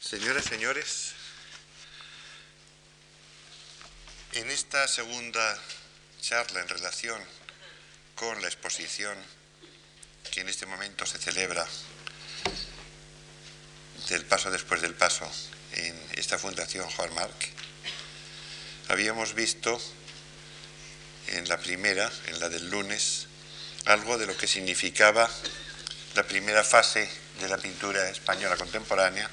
Señoras, señores, en esta segunda charla en relación con la exposición que en este momento se celebra del paso después del paso en esta fundación Juan Marc, habíamos visto en la primera, en la del lunes, algo de lo que significaba la primera fase de la pintura española contemporánea,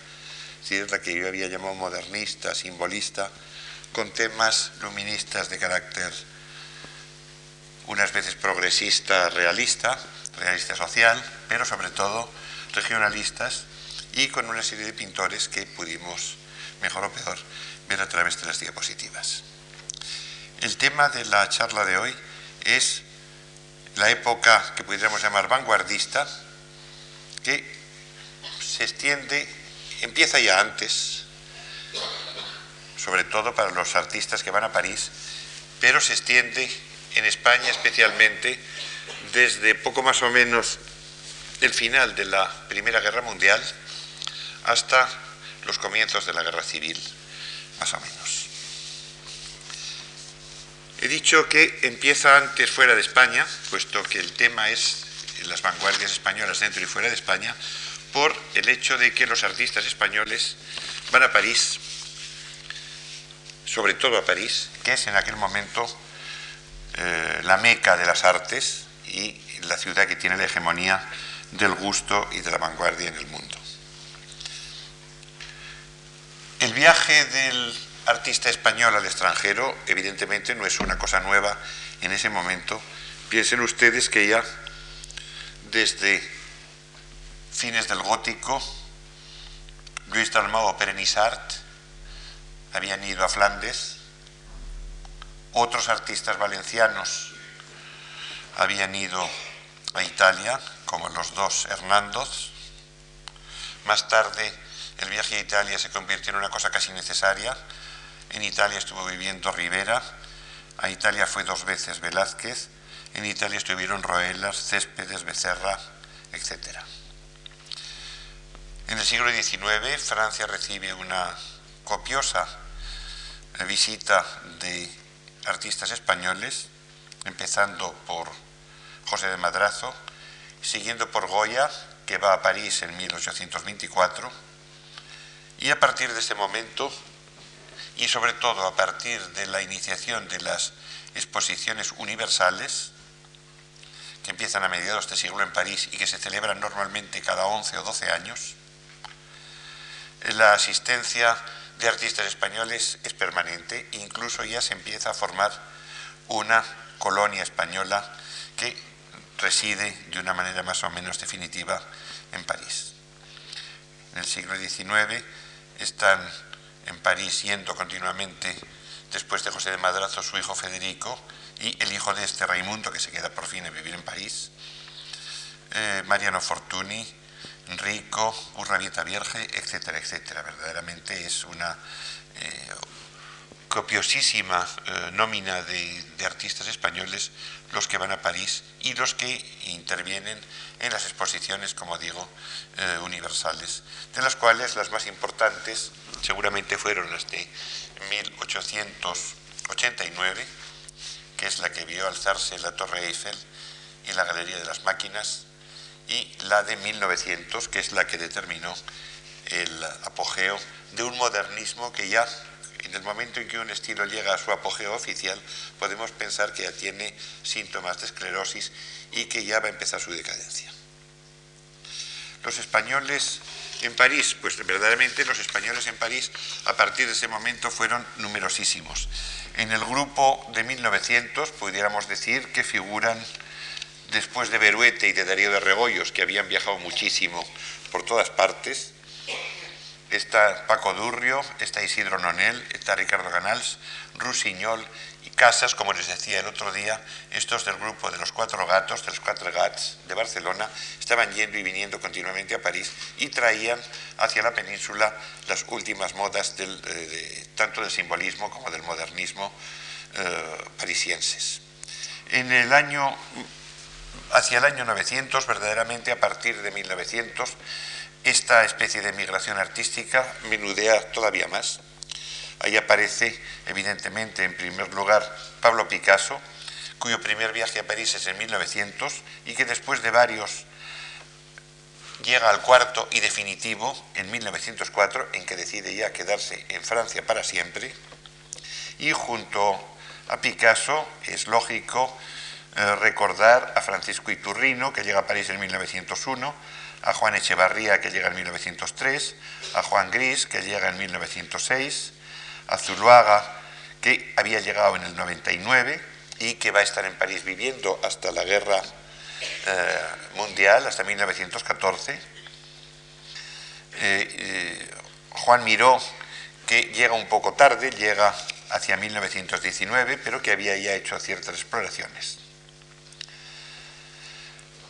si es la que yo había llamado modernista, simbolista, con temas luministas de carácter unas veces progresista, realista, realista social, pero sobre todo regionalistas y con una serie de pintores que pudimos, mejor o peor, ver a través de las diapositivas. El tema de la charla de hoy es la época que pudiéramos llamar vanguardista, que se extiende, empieza ya antes, sobre todo para los artistas que van a París, pero se extiende en España especialmente desde poco más o menos el final de la Primera Guerra Mundial hasta los comienzos de la Guerra Civil, más o menos. He dicho que empieza antes fuera de España, puesto que el tema es las vanguardias españolas dentro y fuera de España, por el hecho de que los artistas españoles van a París, sobre todo a París, que es en aquel momento eh, la meca de las artes y la ciudad que tiene la hegemonía del gusto y de la vanguardia en el mundo. El viaje del artista español al extranjero evidentemente no es una cosa nueva en ese momento. Piensen ustedes que ya desde fines del gótico, Luis Dalmau o Perenissart habían ido a Flandes, otros artistas valencianos habían ido a Italia, como los dos Hernandos. Más tarde el viaje a Italia se convirtió en una cosa casi necesaria. En Italia estuvo viviendo Rivera, a Italia fue dos veces Velázquez, en Italia estuvieron Roelas, Céspedes, Becerra, etc. En el siglo XIX Francia recibe una copiosa visita de artistas españoles, empezando por José de Madrazo, siguiendo por Goya, que va a París en 1824, y a partir de ese momento, y sobre todo a partir de la iniciación de las exposiciones universales, que empiezan a mediados de siglo en París y que se celebran normalmente cada 11 o 12 años, la asistencia de artistas españoles es permanente, incluso ya se empieza a formar una colonia española que reside de una manera más o menos definitiva en París. En el siglo XIX están en París yendo continuamente, después de José de Madrazo, su hijo Federico y el hijo de este Raimundo, que se queda por fin a vivir en París, eh, Mariano Fortuny, Rico, Urrabieta Vierge, etcétera, etcétera. Verdaderamente es una eh, copiosísima eh, nómina de, de, artistas españoles los que van a París y los que intervienen en las exposiciones, como digo, eh, universales, de las cuales las más importantes seguramente fueron las de 1889, que es la que vio alzarse la Torre Eiffel y la Galería de las Máquinas, y la de 1900, que es la que determinó el apogeo de un modernismo que ya, en el momento en que un estilo llega a su apogeo oficial, podemos pensar que ya tiene síntomas de esclerosis y que ya va a empezar su decadencia. Los españoles en París, pues verdaderamente los españoles en París a partir de ese momento fueron numerosísimos. En el grupo de 1900 pudiéramos decir que figuran después de Beruete y de Darío de Rebollos, que habían viajado muchísimo por todas partes, está Paco Durrio, está Isidro Nonel, está Ricardo Ganals, Rusiñol y Casas, como les decía el otro día, estos del grupo de los cuatro gatos, de los cuatro gats de Barcelona, estaban yendo y viniendo continuamente a París y traían hacia la península las últimas modas eh, de, tanto del simbolismo como del modernismo eh, parisienses. En el año hacia el año 900, verdaderamente a partir de 1900, esta especie de migración artística menudea todavía más. Ahí aparece, evidentemente, en primer lugar, Pablo Picasso, cuyo primer viaje a París es en 1900 y que después de varios llega al cuarto y definitivo en 1904, en que decide ya quedarse en Francia para siempre. Y junto a Picasso es lógico eh, recordar a Francisco Iturrino, que llega a París en 1901, a Juan Echevarría, que llega en 1903, a Juan Gris, que llega en 1906, a Zuluaga, que había llegado en el 99 y que va a estar en París viviendo hasta la guerra eh, mundial, hasta 1914. Eh, Juan Miró, que llega un poco tarde, llega hacia 1919, pero que había ya hecho ciertas exploraciones.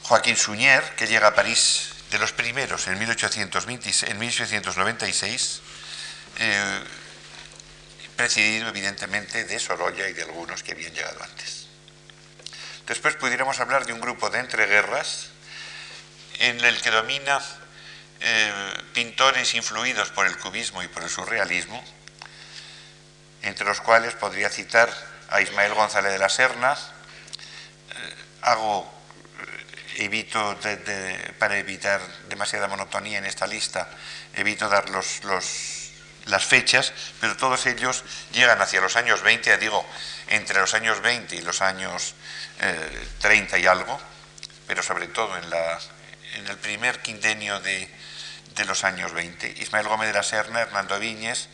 Joaquín Suñer, que llega a París de los primeros en, 1896, eh, presidido evidentemente de Sorolla y de algunos que habían llegado antes. Después pudiéramos hablar de un grupo de entreguerras en el que domina eh, pintores influidos por el cubismo y por el surrealismo, entre los cuales podría citar a Ismael González de la Serna, eh, hago evito, para evitar demasiada monotonía en esta lista, evito dar los, las fechas, pero todos ellos llegan hacia los años 20, ya digo, entre los años 20 y los años 30 eh, y algo, pero sobre todo en, el primer quintenio de, los años 20. Ismael Gómez de la Serna, Hernando Viñes,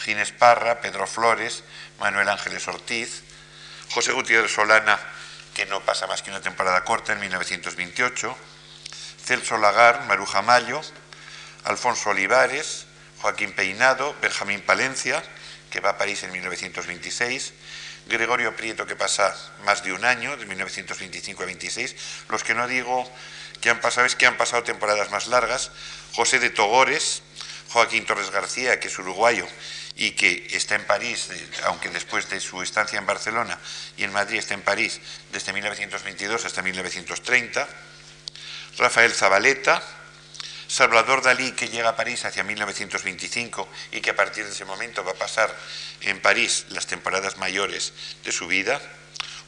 Ginés Parra, Pedro Flores, Manuel Ángeles Ortiz, José Gutiérrez Solana, que no pasa más que una temporada corta en 1928, Celso Lagar, Maruja Mayo, Alfonso Olivares, Joaquín Peinado, Benjamín Palencia, que va a París en 1926, Gregorio Prieto, que pasa más de un año, de 1925 a 26, los que no digo que han pasado es que han pasado temporadas más largas, José de Togores, Joaquín Torres García, que es uruguayo y que está en París, aunque después de su estancia en Barcelona y en Madrid está en París desde 1922 hasta 1930, Rafael Zabaleta, Salvador Dalí, que llega a París hacia 1925 y que a partir de ese momento va a pasar en París las temporadas mayores de su vida,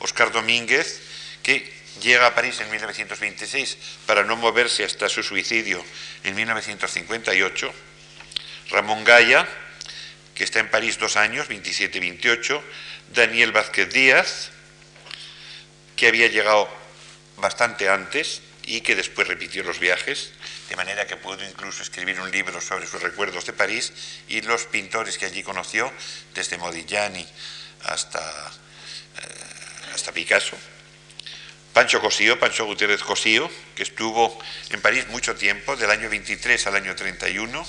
Oscar Domínguez, que llega a París en 1926 para no moverse hasta su suicidio en 1958, Ramón Gaya, que está en París dos años, 27-28, Daniel Vázquez Díaz, que había llegado bastante antes y que después repitió los viajes, de manera que pudo incluso escribir un libro sobre sus recuerdos de París y los pintores que allí conoció, desde Modigliani hasta, eh, hasta Picasso. Pancho Cosío, Pancho Gutiérrez Cosío, que estuvo en París mucho tiempo, del año 23 al año 31,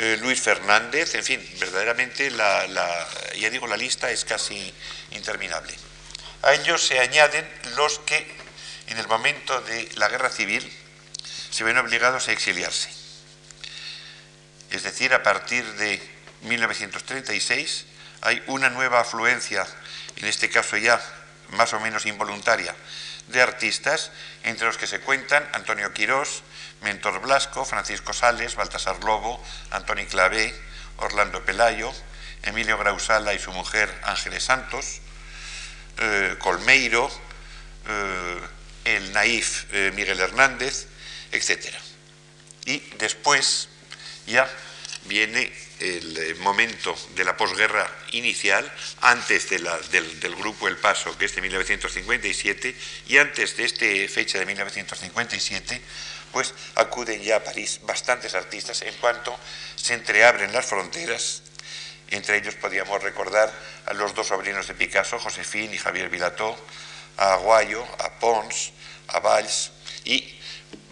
eh, Luis Fernández, en fin, verdaderamente la, ya digo, la lista es casi interminable. A ellos se añaden los que en el momento de la guerra civil se ven obligados a exiliarse. Es decir, a partir de 1936 hay una nueva afluencia, en este caso ya más o menos involuntaria, de artistas, entre los que se cuentan Antonio Quirós, Mentor Blasco, Francisco Sales, Baltasar Lobo, Antoni Clavé, Orlando Pelayo, Emilio Grausala y su mujer Ángeles Santos, eh, Colmeiro, eh, el naif eh, Miguel Hernández, etc. Y después ya viene el momento de la posguerra inicial, antes del, del, grupo El Paso, que es de 1957, y antes de esta fecha de 1957, acuden ya a París bastantes artistas en cuanto se entreabren las fronteras. Entre ellos podríamos recordar a los dos sobrinos de Picasso, Josefín y Javier Vilató, a Aguayo, a Pons, a Valls y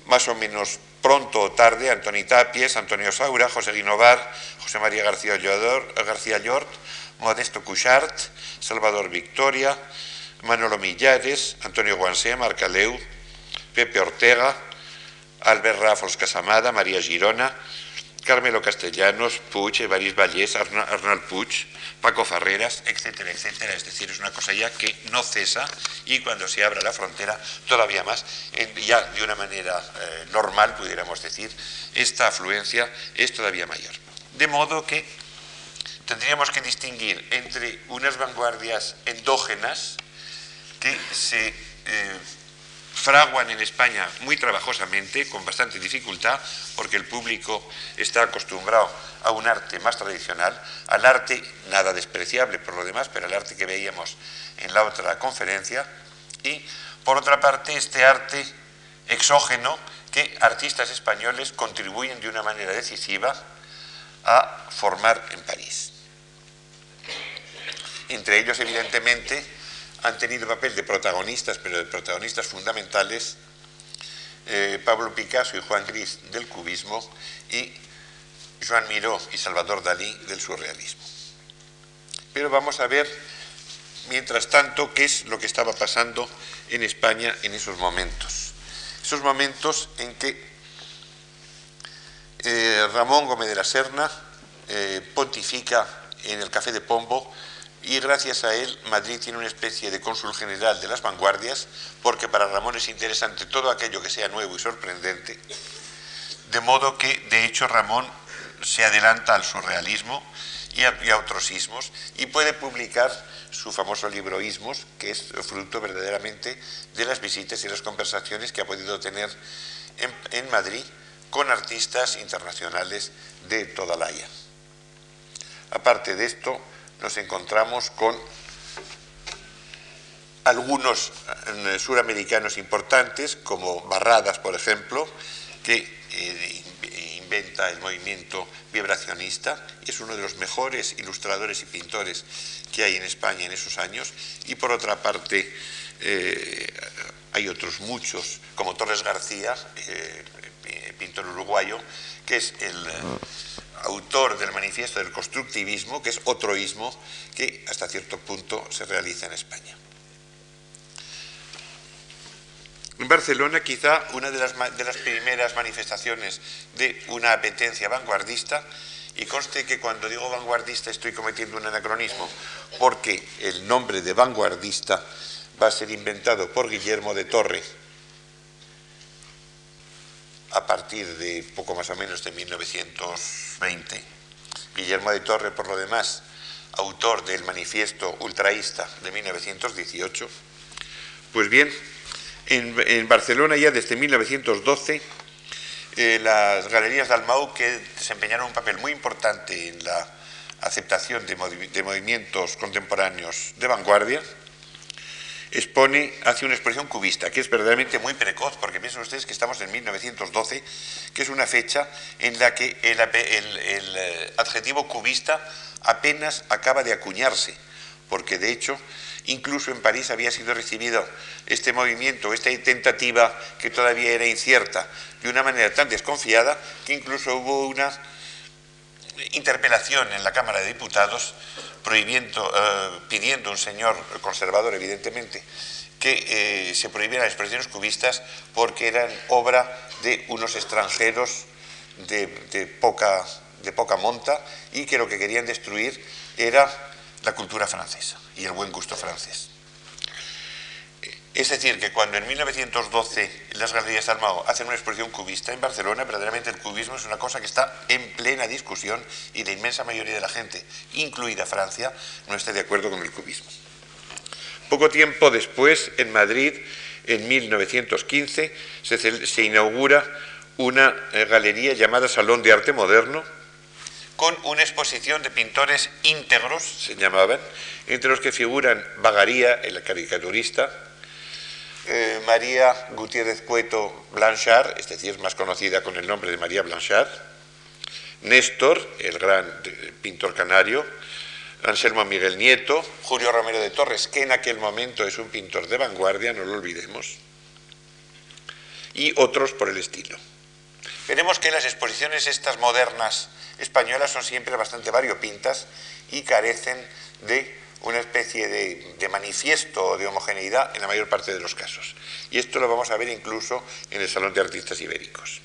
más o menos pronto o tarde Antoni Tapies, Antonio Saura, José Guinovar, José María García, García Llort, Modesto Cuchart, Salvador Victoria, Manolo Millares, Antonio Guansé, Marcaleu, Pepe Ortega, Albert Ràfols Casamada, María Girona, Carmelo Castellanos, Puig, Evaris Vallés, Arnal Puig, Paco Farreras, etcétera, etcétera. Es decir, es una cosa ya que no cesa y cuando se abra la frontera, todavía más, ya de una manera eh, normal, pudiéramos decir, esta afluencia es todavía mayor. De modo que tendríamos que distinguir entre unas vanguardias endógenas que se eh, fraguan en España muy trabajosamente, con bastante dificultad, porque el público está acostumbrado a un arte más tradicional, al arte nada despreciable por lo demás, pero al arte que veíamos en la otra conferencia, y por otra parte este arte exógeno que artistas españoles contribuyen de una manera decisiva a formar en París. Entre ellos, evidentemente, han tenido papel de protagonistas, pero de protagonistas fundamentales, eh, Pablo Picasso y Juan Gris del cubismo y Joan Miró y Salvador Dalí del surrealismo. Pero vamos a ver, mientras tanto, qué es lo que estaba pasando en España en esos momentos. Esos momentos en que eh, Ramón Gómez de la Serna eh, pontifica en el Café de Pombo y gracias a él Madrid tiene una especie de cónsul general de las vanguardias, porque para Ramón es interesante todo aquello que sea nuevo y sorprendente, de modo que de hecho Ramón se adelanta al surrealismo y a, otros ismos y puede publicar su famoso libro Ismos, que es fruto verdaderamente de las visitas y las conversaciones que ha podido tener en, Madrid con artistas internacionales de toda la. Aparte de esto, nos encontramos con algunos eh, suramericanos importantes, como Barradas, por ejemplo, que eh, inventa el movimiento vibracionista, es uno de los mejores ilustradores y pintores que hay en España en esos años, y por otra parte eh, hay otros muchos, como Torres García, pintor uruguayo, que es el autor del manifiesto del constructivismo, que es otro ismo que hasta cierto punto se realiza en España. En Barcelona quizá una de las, de las primeras manifestaciones de una apetencia vanguardista, y conste que cuando digo vanguardista estoy cometiendo un anacronismo, porque el nombre de vanguardista va a ser inventado por Guillermo de Torre, a partir de poco más o menos de 1920. Guillermo de Torre, por lo demás, autor del manifiesto ultraísta de 1918. Pues bien, en, Barcelona ya desde 1912 eh, las galerías de Almau que desempeñaron un papel muy importante en la aceptación de movimientos contemporáneos de vanguardia, expone, hace una expresión cubista, que es verdaderamente muy precoz, porque piensen ustedes que estamos en 1912, que es una fecha en la que el, eh, adjetivo cubista apenas acaba de acuñarse, porque de hecho incluso en París había sido recibido este movimiento, esta tentativa que todavía era incierta, de una manera tan desconfiada que incluso hubo una interpelación en la Cámara de Diputados prohibiendo, eh, pidiendo un señor conservador, evidentemente, que eh, se prohibieran las expresiones cubistas porque eran obra de unos extranjeros de, poca, de poca monta y que lo que querían destruir era la cultura francesa y el buen gusto francés. Es decir, que cuando en 1912 las Galerías Almao hacen una exposición cubista en Barcelona, verdaderamente el cubismo es una cosa que está en plena discusión y la inmensa mayoría de la gente, incluida Francia, no está de acuerdo con el cubismo. Poco tiempo después, en Madrid, en 1915, se, se inaugura una eh, galería llamada Salón de Arte Moderno, con una exposición de pintores íntegros, se llamaban, entre los que figuran Bagaría, el caricaturista, eh, María Gutiérrez Cueto Blanchard, es decir, más conocida con el nombre de María Blanchard, Néstor, el gran eh, pintor canario, Anselmo Miguel Nieto, Julio Romero de Torres, que en aquel momento es un pintor de vanguardia, no lo olvidemos, y otros por el estilo. Veremos que las exposiciones estas modernas españolas son siempre bastante variopintas y carecen de una especie de, manifiesto de homogeneidad en la mayor parte de los casos. Y esto lo vamos a ver incluso en el Salón de Artistas Ibéricos.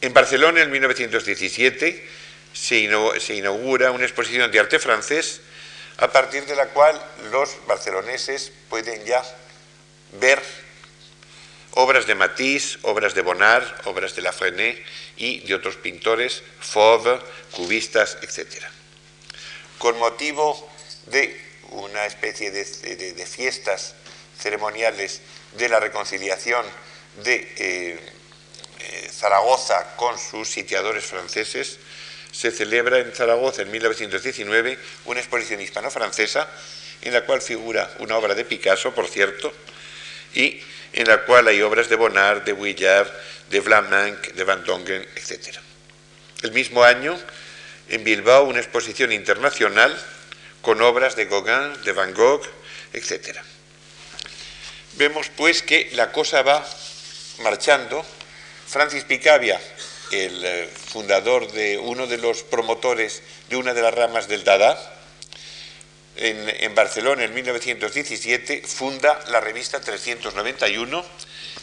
En Barcelona, en 1917, se inaugura una exposición de arte francés a partir de la cual los barceloneses pueden ya ver obras de Matisse, obras de Bonnard, obras de Lafrené y de otros pintores, Fauve, cubistas, etc. Con motivo de una especie de, fiestas ceremoniales de la reconciliación de eh, eh, Zaragoza con sus sitiadores franceses, se celebra en Zaragoza en 1919 una exposición hispano-francesa en la cual figura una obra de Picasso, por cierto, y en la cual hay obras de Bonnard, de Vuillard, de Vlaminck, de Van Dongen, etc. El mismo año, en Bilbao, una exposición internacional con obras de Gauguin, de Van Gogh, etc. Vemos pues que la cosa va marchando. Francis Picabia, el eh, fundador de uno de los promotores de una de las ramas del Dada, en, Barcelona en 1917 funda la revista 391,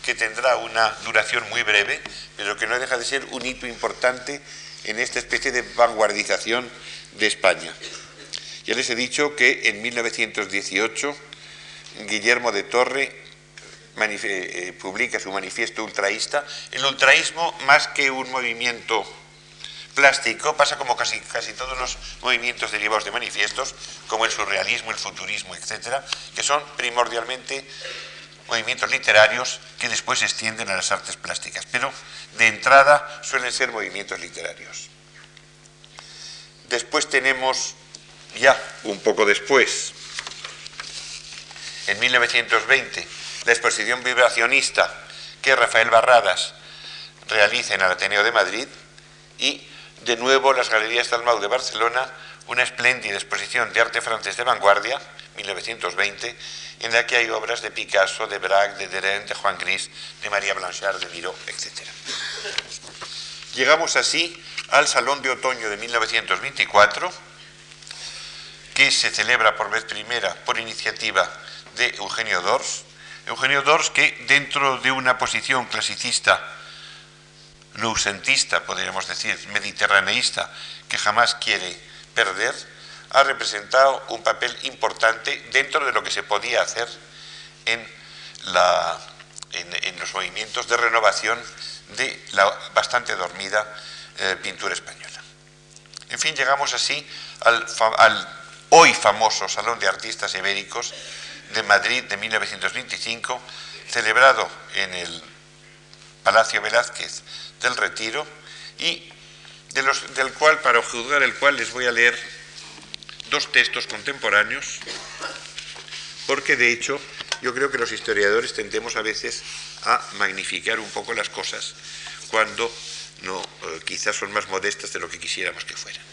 que tendrá una duración muy breve, pero que no deja de ser un hito importante en esta especie de vanguardización de España. Ya les he dicho que en 1918 Guillermo de Torre eh, publica su manifiesto ultraísta. El ultraísmo, más que un movimiento plástico pasa como casi, casi todos los movimientos derivados de manifiestos, como el surrealismo, el futurismo, etcétera, que son primordialmente movimientos literarios que después se extienden a las artes plásticas, pero de entrada suelen ser movimientos literarios. Después tenemos, ya un poco después, en 1920, la exposición vibracionista que Rafael Barradas realiza en el Ateneo de Madrid y de nuevo las Galerías Dalmau de Barcelona, una espléndida exposición de arte francés de vanguardia, 1920, en la que hay obras de Picasso, de Braque, de Derain, de Juan Gris, de María Blanchard, de Miró, etc. Llegamos así al Salón de Otoño de 1924, que se celebra por vez primera por iniciativa de Eugenio Dors. Eugenio Dors que dentro de una posición clasicista noucentista, podríamos decir, mediterraneísta, que jamás quiere perder, ha representado un papel importante dentro de lo que se podía hacer en, los movimientos de renovación de la bastante dormida eh, pintura española. En fin, llegamos así al, hoy famoso Salón de Artistas Ibéricos de Madrid de 1925, celebrado en el Palacio Velázquez del Retiro y del cual, para juzgar el cual, les voy a leer dos textos contemporáneos, porque de hecho yo creo que los historiadores tendemos a veces a magnificar un poco las cosas cuando no, eh, quizás son más modestas de lo que quisiéramos que fueran.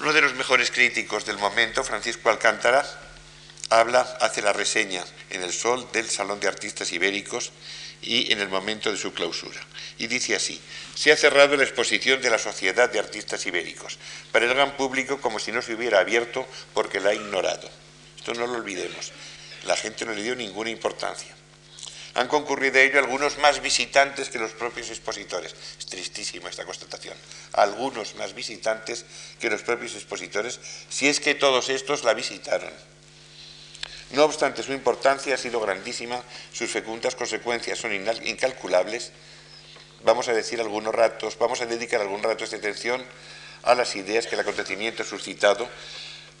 Uno de los mejores críticos del momento, Francisco Alcántara, habla, hace la reseña en el Sol del Salón de Artistas Ibéricos y en el momento de su clausura. Y dice así, se ha cerrado la exposición de la Sociedad de Artistas Ibéricos para el gran público como si no se hubiera abierto porque la ha ignorado. Esto no lo olvidemos. La gente no le dio ninguna importancia. Han concurrido a ello algunos más visitantes que los propios expositores. Es tristísima esta constatación. Algunos más visitantes que los propios expositores, si es que todos estos la visitaron. No obstante, su importancia ha sido grandísima, sus fecundas consecuencias son incalculables. Vamos a decir algunos ratos, vamos a dedicar algún rato de atención a las ideas que el acontecimiento ha suscitado,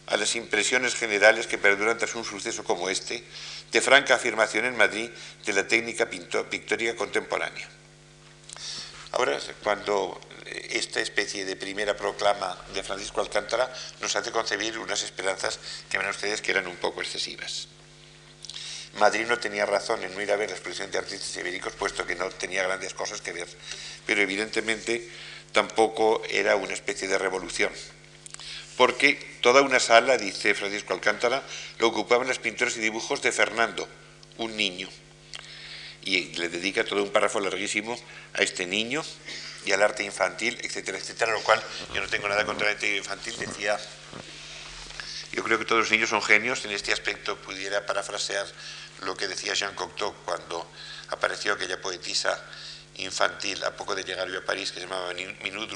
a las impresiones generales que perduran tras un suceso como este, de franca afirmación en Madrid de la técnica pictórica contemporánea. Ahora, cuando esta especie de primera proclama de Francisco Alcántara nos hace concebir unas esperanzas que ven ustedes que eran un poco excesivas. Madrid no tenía razón en no ir a ver la exposición de artistas ibéricos, puesto que no tenía grandes cosas que ver, pero evidentemente tampoco era una especie de revolución, porque toda una sala, dice Francisco Alcántara, lo ocupaban las pinturas y dibujos de Fernando, un niño, y le dedica todo un párrafo larguísimo a este niño, y al arte infantil, etcétera, etcétera, lo cual yo no tengo nada contra el arte infantil, decía, yo creo que todos los niños son genios, en este aspecto pudiera parafrasear lo que decía Jean Cocteau cuando apareció aquella poetisa infantil a poco de llegar yo a París que se llamaba Minut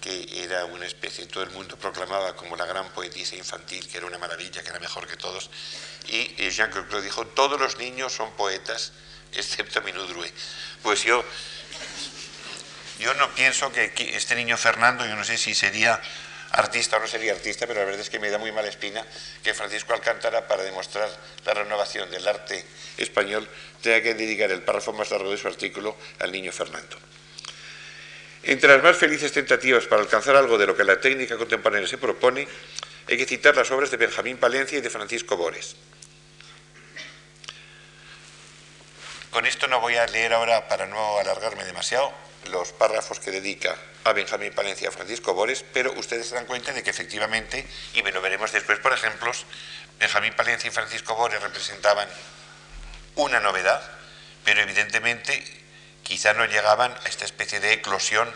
que era una especie, todo el mundo proclamaba como la gran poetisa infantil, que era una maravilla, que era mejor que todos, y Jean Cocteau dijo, todos los niños son poetas, excepto Minut Pues yo, yo no pienso que este niño Fernando, yo no sé si sería artista o no sería artista, pero la verdad es que me da muy mala espina que Francisco Alcántara, para demostrar la renovación del arte español, tenga que dedicar el párrafo más largo de su artículo al niño Fernando. Entre las más felices tentativas para alcanzar algo de lo que la técnica contemporánea se propone, hay que citar las obras de Benjamín Palencia y de Francisco Bores. Con esto no voy a leer ahora, para no alargarme demasiado, los párrafos que dedica a Benjamín Palencia y a Francisco Bores, pero ustedes se dan cuenta de que efectivamente, y lo veremos después por ejemplos, Benjamín Palencia y Francisco Bores representaban una novedad, pero evidentemente quizá no llegaban a esta especie de eclosión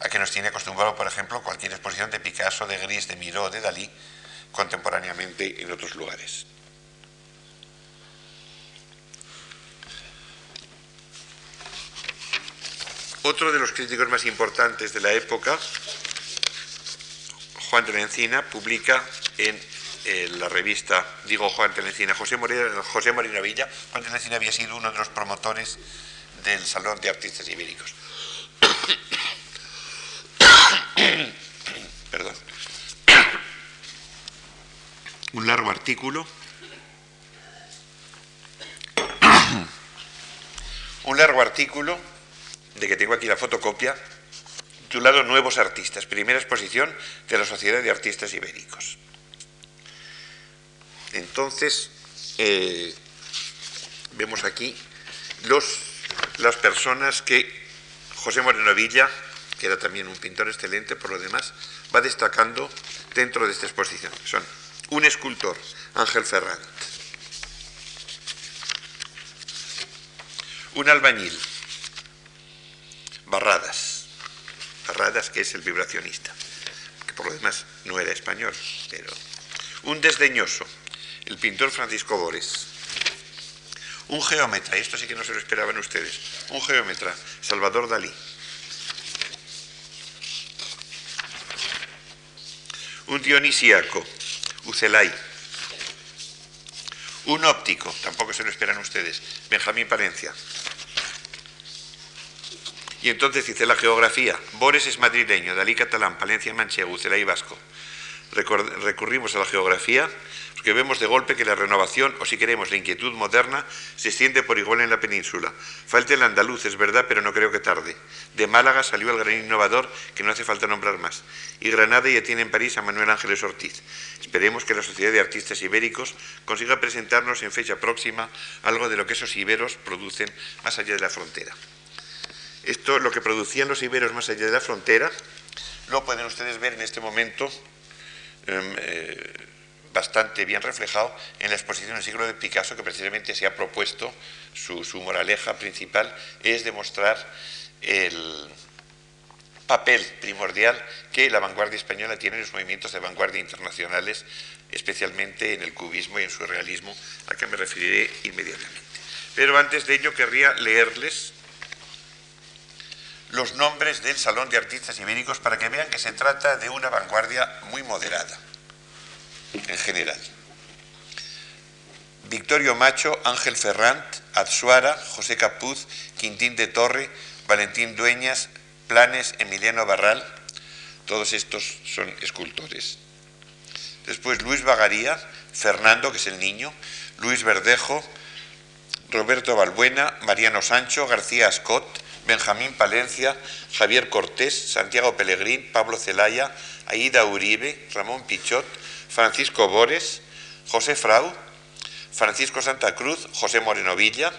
a que nos tiene acostumbrado, por ejemplo, cualquier exposición de Picasso, de Gris, de Miró, de Dalí, contemporáneamente en otros lugares. Otro de los críticos más importantes de la época, Juan de la publica en la revista, digo Juan de la José, Moreno, José Villa. Juan de la había sido uno de los promotores del Salón de Artistas Ibéricos. Perdón. Un largo artículo. Un largo artículo de que tengo aquí la fotocopia, titulado Nuevos Artistas, primera exposición de la Sociedad de Artistas Ibéricos. Entonces, eh, vemos aquí los, las personas que José Moreno Villa, que era también un pintor excelente por lo demás, va destacando dentro de esta exposición. Son un escultor, Ángel Ferrand, un albañil, Barradas. Barradas, que es el vibracionista, que por lo demás no era español, pero... Un desdeñoso, el pintor Francisco Bores. Un geómetra, y esto sí que no se lo esperaban ustedes, un geómetra, Salvador Dalí. Un dionisíaco, Ucelay. Un óptico, tampoco se lo esperan ustedes, Benjamín Palencia. Y entonces dice la geografía, Bores es madrileño, Dalí catalán, Palencia manchego, y vasco. Recurrimos a la geografía porque vemos de golpe que la renovación, o si queremos la inquietud moderna, se extiende por igual en la península. Falta el andaluz, es verdad, pero no creo que tarde. De Málaga salió el gran innovador, que no hace falta nombrar más. Y Granada ya tiene en París a Manuel Ángeles Ortiz. Esperemos que la Sociedad de Artistas Ibéricos consiga presentarnos en fecha próxima algo de lo que esos iberos producen más allá de la frontera. Esto, lo que producían los iberos más allá de la frontera, lo pueden ustedes ver en este momento em, eh, bastante bien reflejado en la exposición del siglo de Picasso, que precisamente se ha propuesto, su, su moraleja principal es demostrar el papel primordial que la vanguardia española tiene en los movimientos de vanguardia internacionales, especialmente en el cubismo y en su realismo, a que me referiré inmediatamente. Pero antes de ello querría leerles los nombres del Salón de Artistas Ibéricos para que vean que se trata de una vanguardia muy moderada, en general. Victorio Macho, Ángel Ferrant, Atsuara, José Capuz, Quintín de Torre, Valentín Dueñas, Planes, Emiliano Barral, todos estos son escultores. Después Luis Bagaría, Fernando, que es el niño, Luis Verdejo, Roberto Balbuena, Mariano Sancho, García Ascot, Benjamín Palencia, Javier Cortés, Santiago Pellegrín, Pablo Celaya, Aida Uribe, Ramón Pichot, Francisco Bores, José Frau, Francisco Santa Cruz, José Moreno Villa,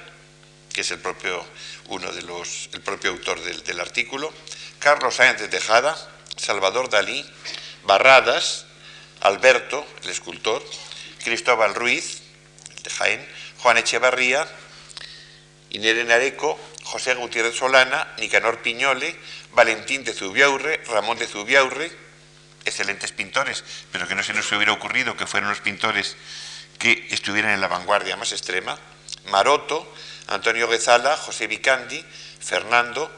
que es el propio, uno de los, el propio autor del, del artículo, Carlos Sáenz de Tejada, Salvador Dalí, Barradas, Alberto, el escultor, Cristóbal Ruiz, el de Jaén, Juan Echevarría, Inere Nareco, José Gutiérrez Solana, Nicanor Piñole, Valentín de Zubiaurre, Ramón de Zubiaurre, excelentes pintores, pero que no se nos hubiera ocurrido que fueran los pintores que estuvieran en la vanguardia más extrema, Maroto, Antonio Guezala, José Vicandi, Fernando,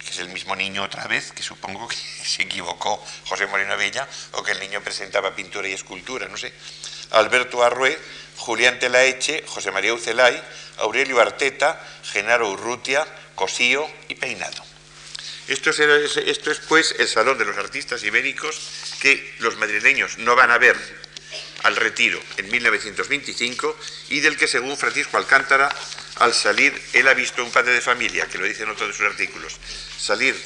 que es el mismo niño otra vez, que supongo que se equivocó José Moreno Bella, o que el niño presentaba pintura y escultura, no sé. Alberto Arrué, Julián Telaeche, José María Ucelay, Aurelio Arteta, Genaro Urrutia, Cosío y Peinado. Esto es, esto es, pues el Salón de los Artistas Ibéricos que los madrileños no van a ver al retiro en 1925 y del que según Francisco Alcántara al salir él ha visto un padre de familia, que lo dice en otro de sus artículos, salir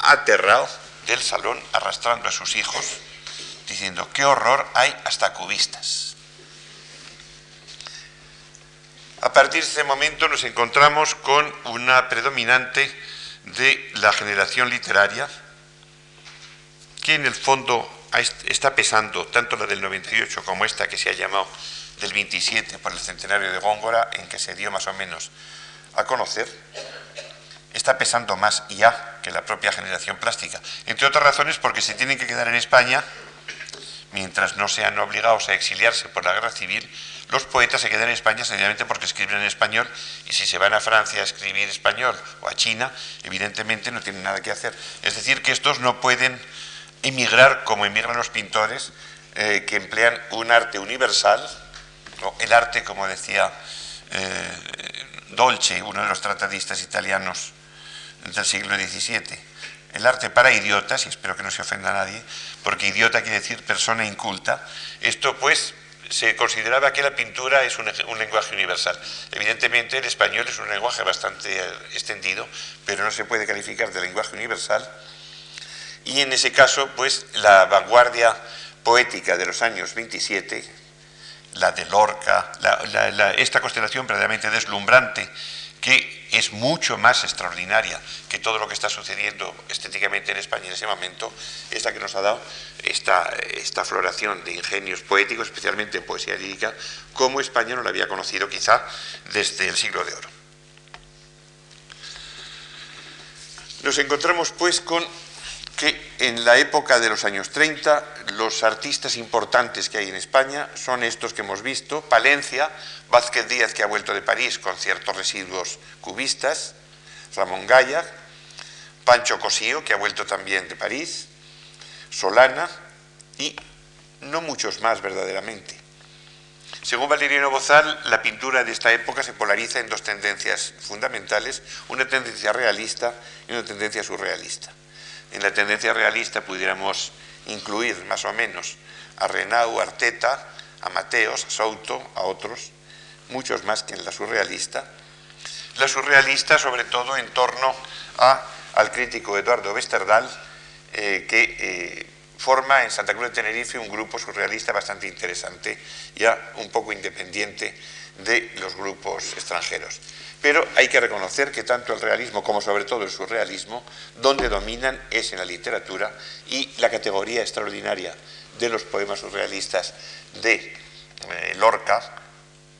aterrado del salón arrastrando a sus hijos diciendo qué horror hay hasta cubistas. A partir de ese momento nos encontramos con una predominante de la generación literaria que en el fondo está pesando tanto la del 98 como esta que se ha llamado del 27 por el centenario de Góngora, en que se dio más o menos a conocer, está pesando más ya que la propia generación plástica. Entre otras razones porque se tienen que quedar en España, mientras no sean obligados a exiliarse por la guerra civil, los poetas se quedan en España sencillamente porque escriben en español y si se van a Francia a escribir español o a China, evidentemente no tienen nada que hacer. Es decir, que estos no pueden emigrar como emigran los pintores eh, que emplean un arte universal, el arte, como decía eh, Dolce, uno de los tratadistas italianos del siglo XVII, el arte para idiotas, y espero que no se ofenda a nadie, porque idiota quiere decir persona inculta, esto pues se consideraba que la pintura es un, lenguaje universal. Evidentemente el español es un lenguaje bastante eh, extendido, pero no se puede calificar de lenguaje universal y en ese caso, pues la vanguardia poética de los años 27, la de Lorca, esta constelación verdaderamente deslumbrante, que es mucho más extraordinaria que todo lo que está sucediendo estéticamente en España en ese momento, es la que nos ha dado esta, esta floración de ingenios poéticos, especialmente en poesía lírica, como España no la había conocido quizá desde el siglo de oro. Nos encontramos pues con que en la época de los años 30 los artistas importantes que hay en España son estos que hemos visto, Palencia, Vázquez Díaz que ha vuelto de París con ciertos residuos cubistas, Ramón Gaya, Pancho Cosío que ha vuelto también de París, Solana. Y no muchos más verdaderamente. Según Valeriano Bozal, la pintura de esta época se polariza en dos tendencias fundamentales, una tendencia realista y una tendencia surrealista. En la tendencia realista pudiéramos incluir más o menos a Renau, Arteta, a Mateos, a Souto, a otros, muchos más que en la surrealista. La surrealista sobre todo en torno a, al crítico Eduardo Westerdal, eh, que eh, forma en Santa Cruz de Tenerife un grupo surrealista bastante interesante, ya un poco independiente de los grupos extranjeros. Pero hay que reconocer que tanto el realismo como sobre todo el surrealismo, donde dominan es en la literatura y la categoría extraordinaria de los poemas surrealistas de eh, Lorca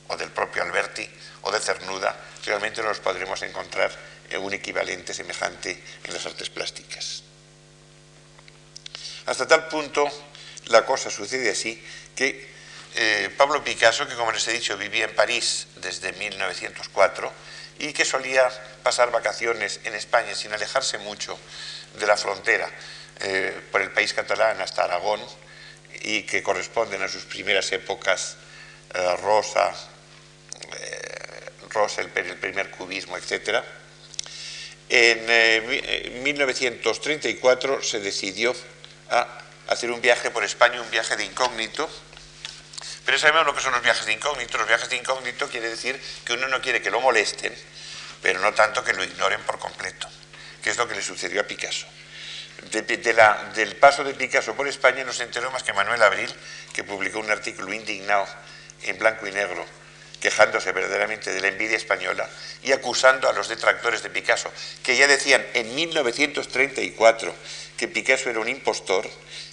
o del propio Alberti o de Cernuda, realmente no los podremos encontrar en un equivalente semejante en las artes plásticas. Hasta tal punto la cosa sucede así que eh, Pablo Picasso, que como les he dicho vivía en París desde 1904 y que solía pasar vacaciones en España sin alejarse mucho de la frontera eh, por el país catalán hasta Aragón y que corresponden a sus primeras épocas eh, Rosa, Rosa el, el, primer cubismo, etc. En 1934 se decidió a hacer un viaje por España, un viaje de incógnito, pero sabemos lo que son los viajes de incógnito. Los viajes de incógnito quiere decir que uno no quiere que lo molesten, pero no tanto que lo ignoren por completo, que es lo que le sucedió a Picasso. del paso de Picasso por España no se enteró más que Manuel Abril, que publicó un artículo indignado en blanco y negro, quejándose verdaderamente de la envidia española y acusando a los detractores de Picasso, que ya decían en 1934 que Picasso era un impostor,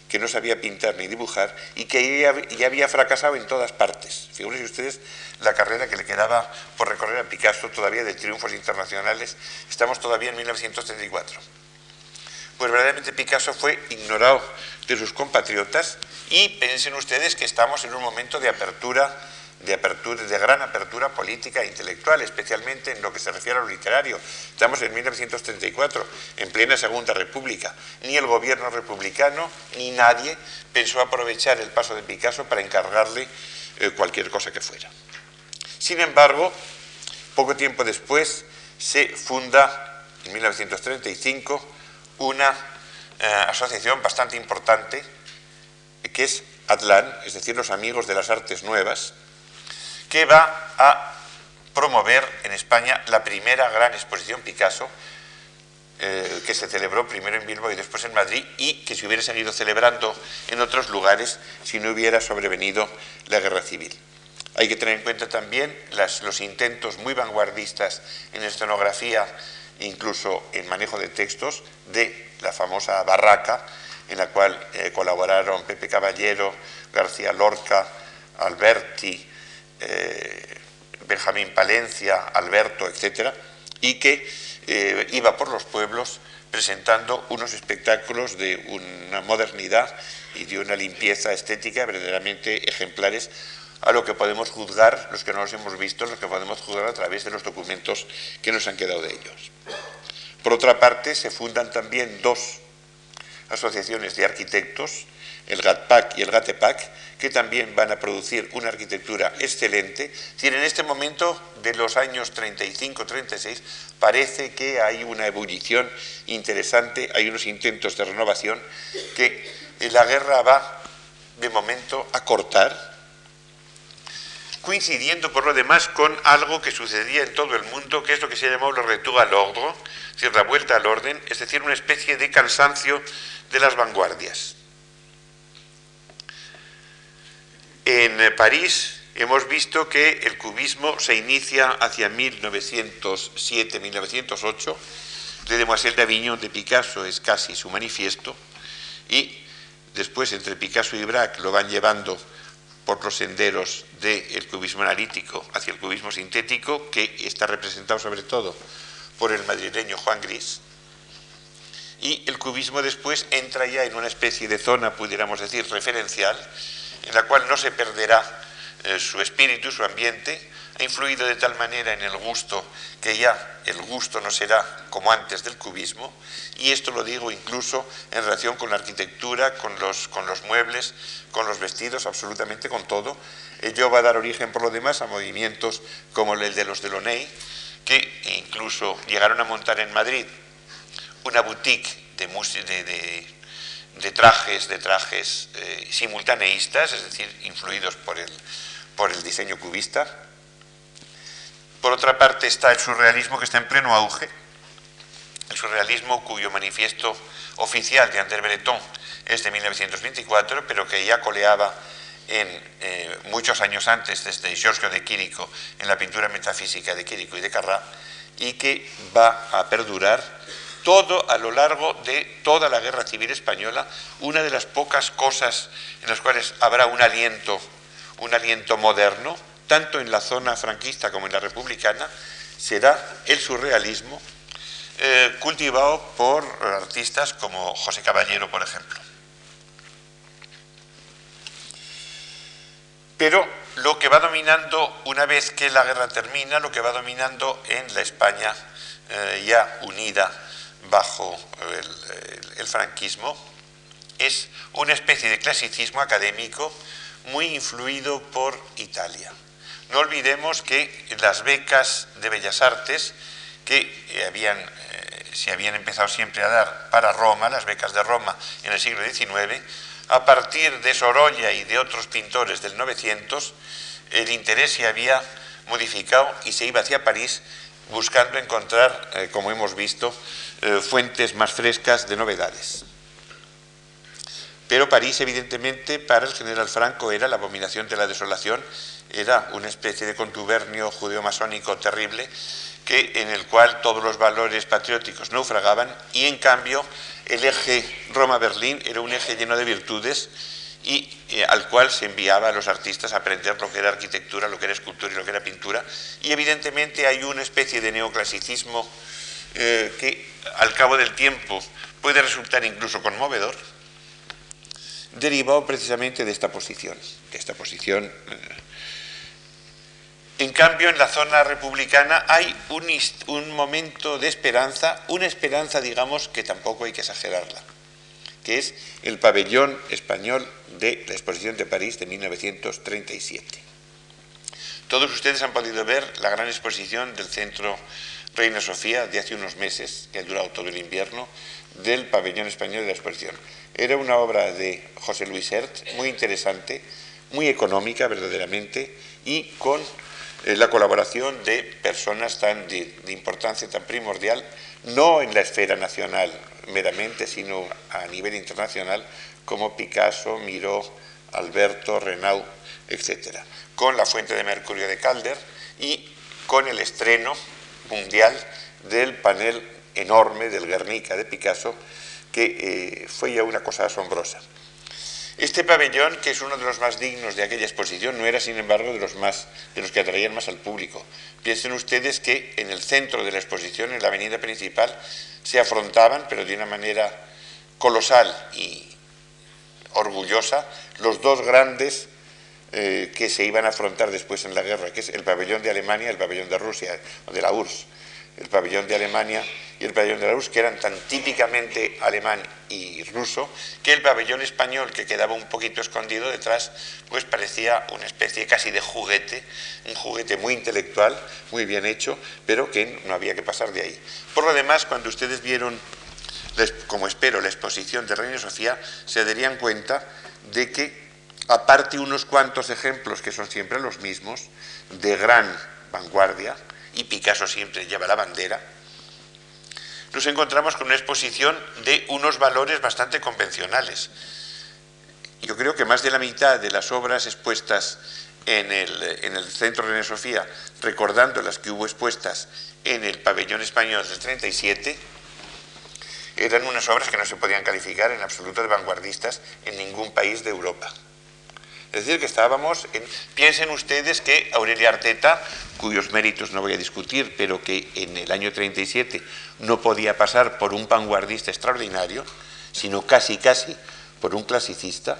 que no sabía pintar ni dibujar y que ya, había fracasado en todas partes. Figúrense ustedes la carrera que le quedaba por recorrer a Picasso todavía de triunfos internacionales. Estamos todavía en 1934. Pues verdaderamente Picasso fue ignorado de sus compatriotas y piensen ustedes que estamos en un momento de apertura de apertura, de gran apertura política e intelectual, especialmente en lo que se refiere a lo literario. Estamos en 1934, en plena Segunda República. Ni el gobierno republicano ni nadie pensó aprovechar el paso de Picasso para encargarle eh, cualquier cosa que fuera. Sin embargo, poco tiempo después se funda, en 1935, una eh, asociación bastante importante que es Atlán, es decir, los Amigos de las Artes Nuevas, que va a promover en España la primera gran exposición Picasso, eh, que se celebró primero en Bilbao y después en Madrid, y que se hubiera seguido celebrando en otros lugares si no hubiera sobrevenido la guerra civil. Hay que tener en cuenta también los intentos muy vanguardistas en escenografía, incluso en manejo de textos, de la famosa Barraca, en la cual eh, colaboraron Pepe Caballero, García Lorca, Alberti, eh, Benjamín Palencia, Alberto, etc., y que eh, iba por los pueblos presentando unos espectáculos de una modernidad y de una limpieza estética verdaderamente ejemplares a lo que podemos juzgar, los que no los hemos visto, los que podemos juzgar a través de los documentos que nos han quedado de ellos. Por otra parte, se fundan también dos asociaciones de arquitectos, el GATPAC y el GATEPAC, que también van a producir una arquitectura excelente. en este momento de los años 35-36 parece que hay una ebullición interesante, hay unos intentos de renovación que la guerra va de momento a cortar, coincidiendo por lo demás con algo que sucedía en todo el mundo, que es lo que se llamó la retour al ordre, es decir, la vuelta al orden, es decir, una especie de cansancio de las vanguardias. En París hemos visto que el cubismo se inicia hacia 1907-1908. De Demoiselle d'Avignon de Picasso es casi su manifiesto y después entre Picasso y Braque lo van llevando por los senderos del cubismo analítico hacia el cubismo sintético, que está representado sobre todo por el madrileño Juan Gris y el cubismo después entra ya en una especie de zona, pudiéramos decir, referencial, en la cual no se perderá eh, su espíritu, su ambiente, ha influido de tal manera en el gusto que ya el gusto no será como antes del cubismo, y esto lo digo incluso en relación con la arquitectura, con los, muebles, con los vestidos, absolutamente con todo. Ello va a dar origen, por lo demás, a movimientos como el de los de que incluso llegaron a montar en Madrid una boutique de, de, de trajes, de trajes eh, simultaneístas, es decir, influidos por el, por el diseño cubista. Por otra parte está el surrealismo que está en pleno auge, el surrealismo cuyo manifiesto oficial de André Breton es de 1924, pero que ya coleaba en eh, muchos años antes, desde Giorgio de Quirico, en la pintura metafísica de Quirico y de Carrá, y que va a perdurar todo a lo largo de toda la guerra civil española, una de las pocas cosas en las cuales habrá un aliento, un aliento moderno, tanto en la zona franquista como en la republicana, será el surrealismo, eh, cultivado por artistas como José Caballero, por ejemplo. Pero lo que va dominando, una vez que la guerra termina, lo que va dominando en la España eh, ya unida bajo el, franquismo es una especie de clasicismo académico muy influido por Italia. No olvidemos que las becas de Bellas Artes que habían, eh, se habían empezado siempre a dar para Roma, las becas de Roma en el siglo XIX, a partir de Sorolla y de otros pintores del 900, el interés se había modificado y se iba hacia París buscando encontrar, eh, como hemos visto, eh, fuentes más frescas de novedades. Pero París, evidentemente, para el general Franco era la abominación de la desolación, era una especie de contubernio judeo-masónico terrible que, en el cual todos los valores patrióticos naufragaban y, en cambio, el eje Roma-Berlín era un eje lleno de virtudes y eh, al cual se enviaba a los artistas a aprender lo que era arquitectura, lo que era escultura y lo que era pintura. Y evidentemente hay una especie de neoclasicismo eh, que al cabo del tiempo puede resultar incluso conmovedor, derivado precisamente de esta posición, de esta posición eh, En cambio, en la zona republicana hay un, momento de esperanza, una esperanza, digamos, que tampoco hay que exagerarla, que es el pabellón español de la Exposición de París de 1937. Todos ustedes han podido ver la gran exposición del Centro Reina Sofía de hace unos meses, que ha durado todo el invierno, del pabellón español de la exposición. Era una obra de José Luis Hert, muy interesante, muy económica verdaderamente, y con eh, la colaboración de personas tan de, importancia tan primordial, no en la esfera nacional meramente, sino a nivel internacional, como Picasso, Miró, Alberto, Renaud, etc. Con la fuente de mercurio de Calder y con el estreno mundial del panel enorme del Guernica de Picasso, que eh, fue ya una cosa asombrosa. Este pabellón, que es uno de los más dignos de aquella exposición, no era, sin embargo, de los, más, de los que atraían más al público. Piensen ustedes que en el centro de la exposición, en la avenida principal, se afrontaban, pero de una manera colosal y orgullosa, los dos grandes eh, que se iban a afrontar después en la guerra, que es el pabellón de Alemania y el pabellón de Rusia, de la URSS el pabellón de Alemania y el pabellón de la URSS, que eran tan típicamente alemán y ruso, que el pabellón español, que quedaba un poquito escondido detrás, pues parecía una especie casi de juguete, un juguete muy intelectual, muy bien hecho, pero que no había que pasar de ahí. Por lo demás, cuando ustedes vieron, como espero, la exposición de Reina Sofía, se darían cuenta de que, aparte unos cuantos ejemplos que son siempre los mismos, de gran vanguardia, y Picasso siempre lleva la bandera, nos encontramos con una exposición de unos valores bastante convencionales. Yo creo que más de la mitad de las obras expuestas en el, Centro René Sofía, recordando las que hubo expuestas en el pabellón español del 37, eran unas obras que no se podían calificar en absoluto de vanguardistas en ningún país de Europa. Es decir, que estábamos en... Piensen ustedes que Aurelia Arteta, cuyos méritos no voy a discutir, pero que en el año 37 no podía pasar por un vanguardista extraordinario, sino casi casi por un clasicista,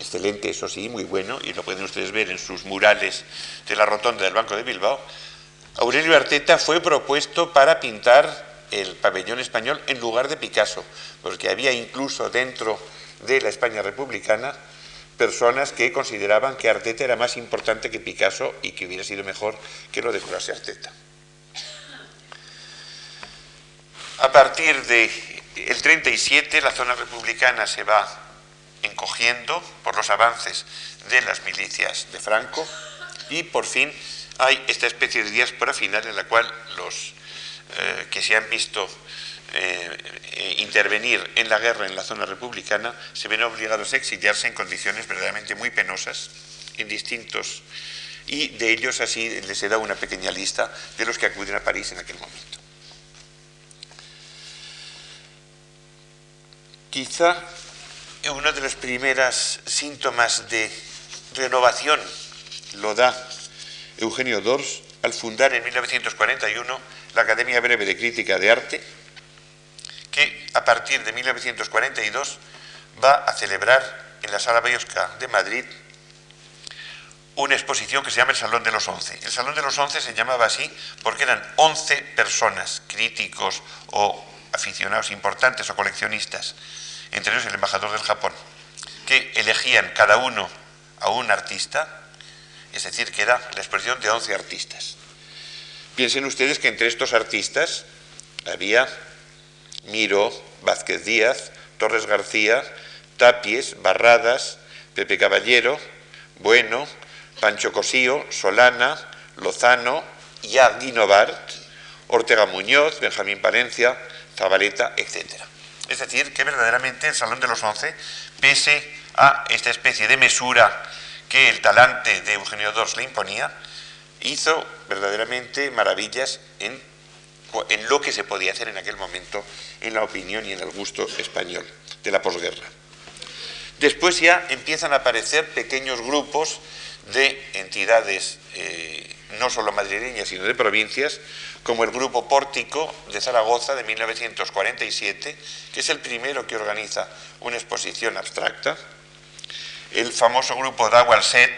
excelente, eso sí, muy bueno, y lo pueden ustedes ver en sus murales de la rotonda del Banco de Bilbao, Aurelio Arteta fue propuesto para pintar el pabellón español en lugar de Picasso, porque había incluso dentro de la España republicana personas que consideraban que Arteta era más importante que Picasso y que hubiera sido mejor que lo decorase Arteta. A partir del el 37 la zona republicana se va encogiendo por los avances de las milicias de Franco y por fin hay esta especie de diáspora final en la cual los eh, que se han visto eh, intervenir en la guerra en la zona republicana, se ven obligados a exiliarse en condiciones verdaderamente muy penosas, en distintos, y de ellos así les he dado una pequeña lista de los que acuden a París en aquel momento. Quizá uno de los primeros síntomas de renovación lo da Eugenio Dors al fundar en 1941 la Academia Breve de Crítica de Arte, que a partir de 1942 va a celebrar en la Sala Biosca de Madrid una exposición que se llama el Salón de los Once. El Salón de los Once se llamaba así porque eran 11 personas, críticos o aficionados importantes o coleccionistas, entre ellos el embajador del Japón, que elegían cada uno a un artista, es decir, que era la exposición de 11 artistas. Piensen ustedes que entre estos artistas había Miro, Vázquez Díaz, Torres García, Tapies, Barradas, Pepe Caballero, Bueno, Pancho Cosío, Solana, Lozano, Bart, Ortega Muñoz, Benjamín Palencia, Zabaleta, etc. Es decir, que verdaderamente el Salón de los Once, pese a esta especie de mesura que el talante de Eugenio Dors le imponía, hizo verdaderamente maravillas en en lo que se podía hacer en aquel momento en la opinión y en el gusto español de la posguerra. Después ya empiezan a aparecer pequeños grupos de entidades eh, no solo madrileñas, sino de provincias, como el Grupo Pórtico de Zaragoza de 1947, que es el primero que organiza una exposición abstracta. el famoso grupo Dawal Set,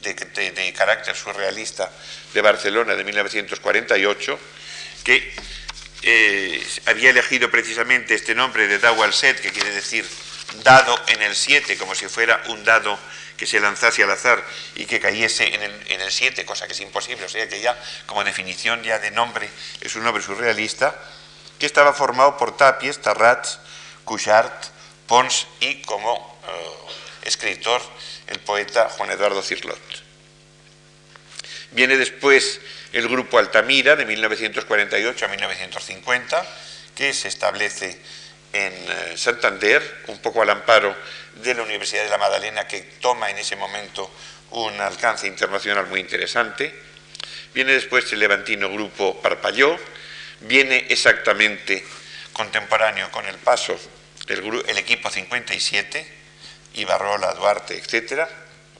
de, carácter surrealista de Barcelona de 1948, que eh, había elegido precisamente este nombre de Dawal Set, que quiere decir dado en el 7, como si fuera un dado que se lanzase al azar y que cayese en el 7, cosa que es imposible, o sea que ya como definición ya de nombre es un nombre surrealista, que estaba formado por Tapies, Tarrats, Cuixart, Pons y como eh, escritor el poeta Juan Eduardo Cirlot. Viene después el grupo Altamira de 1948 a 1950, que se establece en eh, Santander, un poco al amparo de la Universidad de la Madalena, que toma en ese momento un alcance internacional muy interesante. Viene después el levantino grupo Parpalló, viene exactamente contemporáneo con el paso el, el equipo 57, Ibarrola, Duarte, etcétera,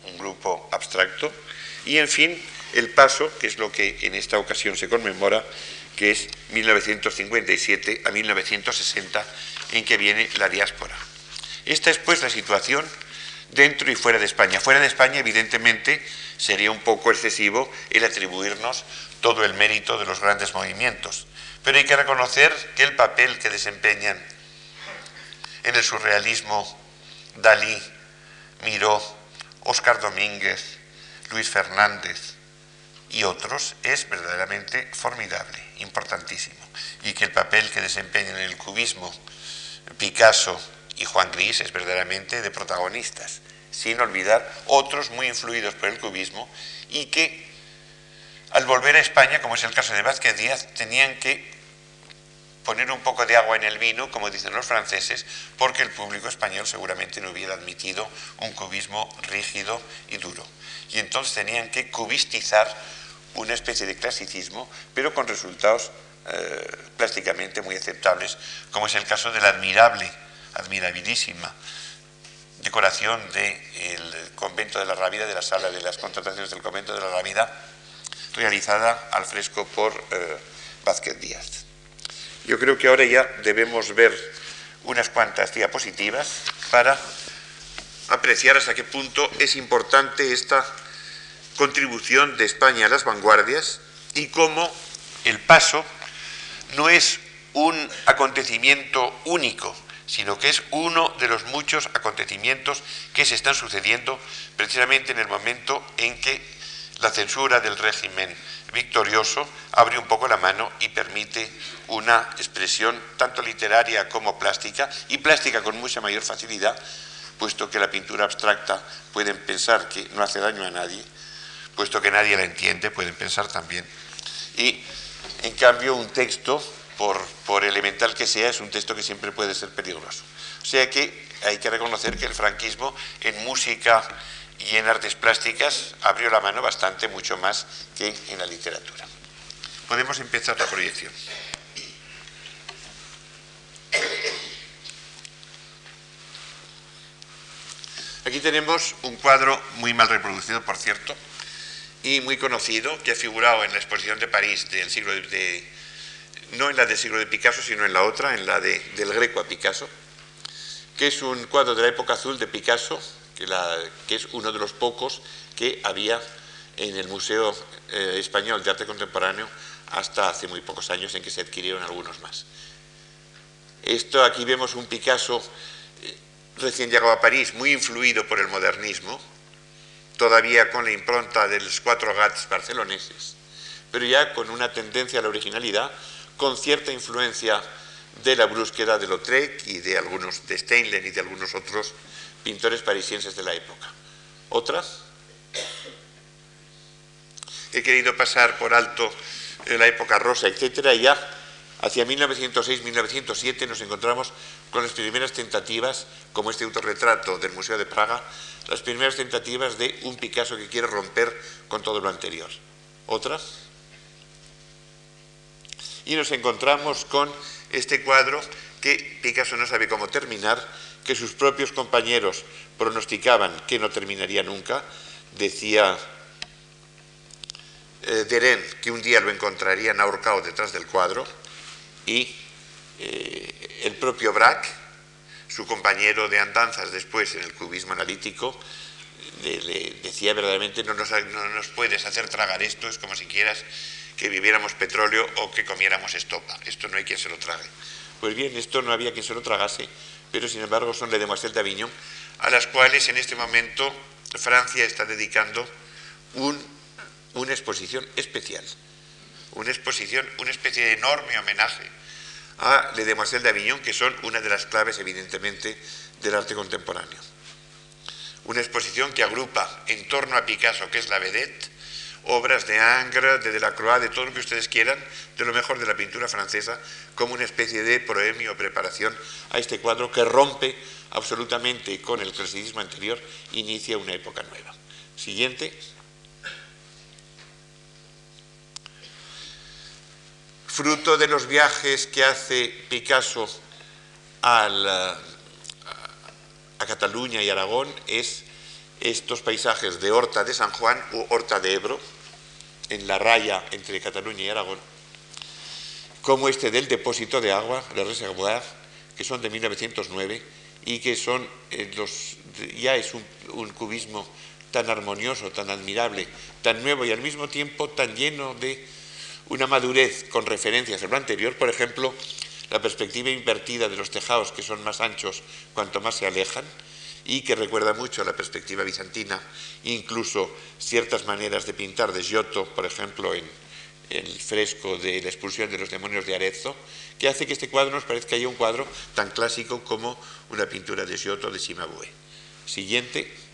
un grupo abstracto, y en fin, el paso, que es lo que en esta ocasión se conmemora, que es 1957 a 1960, en que viene la diáspora. Esta es pues la situación dentro y fuera de España. Fuera de España, evidentemente, sería un poco excesivo el atribuirnos todo el mérito de los grandes movimientos. Pero hay que reconocer que el papel que desempeñan en el surrealismo Dalí, Miró, Óscar Domínguez, Luis Fernández y otros es verdaderamente formidable, importantísimo. Y que el papel que desempeñan en el cubismo Picasso y Juan Gris es verdaderamente de protagonistas, sin olvidar otros muy influidos por el cubismo y que al volver a España, como es el caso de Vázquez Díaz, tenían que poner un poco de agua en el vino, como dicen los franceses, porque el público español seguramente no hubiera admitido un cubismo rígido y duro. Y entonces tenían que cubistizar una especie de clasicismo, pero con resultados eh, plásticamente muy aceptables, como es el caso de la admirable, admirabilísima decoración del convento de la Rábida, de la sala de las contrataciones del convento de la Rábida, realizada al fresco por eh, Vázquez Díaz. Yo creo que ahora ya debemos ver unas cuantas diapositivas para apreciar hasta qué punto es importante esta contribución de España a las vanguardias y cómo el paso no es un acontecimiento único, sino que es uno de los muchos acontecimientos que se están sucediendo precisamente en el momento en que la censura del régimen victorioso abre un poco la mano y permite una expresión tanto literaria como plástica, y plástica con mucha mayor facilidad, puesto que la pintura abstracta pueden pensar que no hace daño a nadie, puesto que nadie la entiende, pueden pensar también. Y en cambio un texto, por, por elemental que sea, es un texto que siempre puede ser peligroso. O sea que hay que reconocer que el franquismo en música y en artes plásticas abrió la mano bastante, mucho más que en la literatura. Podemos empezar la proyección. Aquí tenemos un cuadro muy mal reproducido, por cierto, y muy conocido, que ha figurado en la exposición de París del siglo de, no en la del siglo de Picasso, sino en la otra, en la de, del Greco a Picasso, que es un cuadro de la época azul de Picasso, que, es uno de los pocos que había en el Museo eh, Español de Arte Contemporáneo hasta hace muy pocos años en que se adquirieron algunos más. Esto aquí vemos un Picasso eh, recién llegado a París, muy influido por el modernismo, todavía con la impronta de los cuatro gats barceloneses, pero ya con una tendencia a la originalidad, con cierta influencia de la brusquedad de Lautrec y de algunos de Steinlen y de algunos otros pintores parisienses de la época. ¿Otras? He querido pasar por alto la época rosa, etcétera, ya hacia 1906-1907 nos encontramos con las primeras tentativas, como este autorretrato del Museo de Praga, las primeras tentativas de un Picasso que quiere romper con todo lo anterior. ¿Otras? Y nos encontramos con este cuadro que Picasso no sabe cómo terminar, que sus propios compañeros pronosticaban que no terminaría nunca, decía eh, Deren que un día lo encontrarían ahorcado detrás del cuadro y eh, el propio Braque, su compañero de andanzas después en el cubismo analítico, le, decía verdaderamente, no nos, no nos puedes hacer tragar esto, es como si quieras que viviéramos petróleo o que comiéramos estopa. Esto no hay quien se lo trague. Pues bien, esto no había quien se lo tragase, pero sin embargo son de Demoiselle d'Avignon, a las cuales en este momento Francia está dedicando una exposición especial, una exposición, una especie de enorme homenaje a Le Demoiselle d'Avignon, que son una de las claves, evidentemente, del arte contemporáneo. Una exposición que agrupa en torno a Picasso, que es la vedette, obras de Ingres, de Delacroix, de todo lo que ustedes quieran, de lo mejor de la pintura francesa, como una especie de proemio o preparación a este cuadro que rompe absolutamente con el clasicismo anterior, inicia una época nueva. Siguiente. Fruto de los viajes que hace Picasso a Cataluña y Aragón es estos paisajes de Horta de San Juan u Horta de Ebro, en la raya entre Cataluña y Aragón, como este del depósito de agua, de Reservoir, que son de 1909 y que son eh, los, ya es un, cubismo tan armonioso, tan admirable, tan nuevo y al mismo tiempo tan lleno de una madurez con referencias a lo anterior, por ejemplo, la perspectiva invertida de los tejados que son más anchos cuanto más se alejan, y que recuerda mucho a la perspectiva bizantina, incluso ciertas maneras de pintar de Giotto, por ejemplo, en el fresco de la expulsión de los demonios de Arezzo, que hace que este cuadro nos parezca ya un cuadro tan clásico como una pintura de Giotto de Cimabue. Siguiente.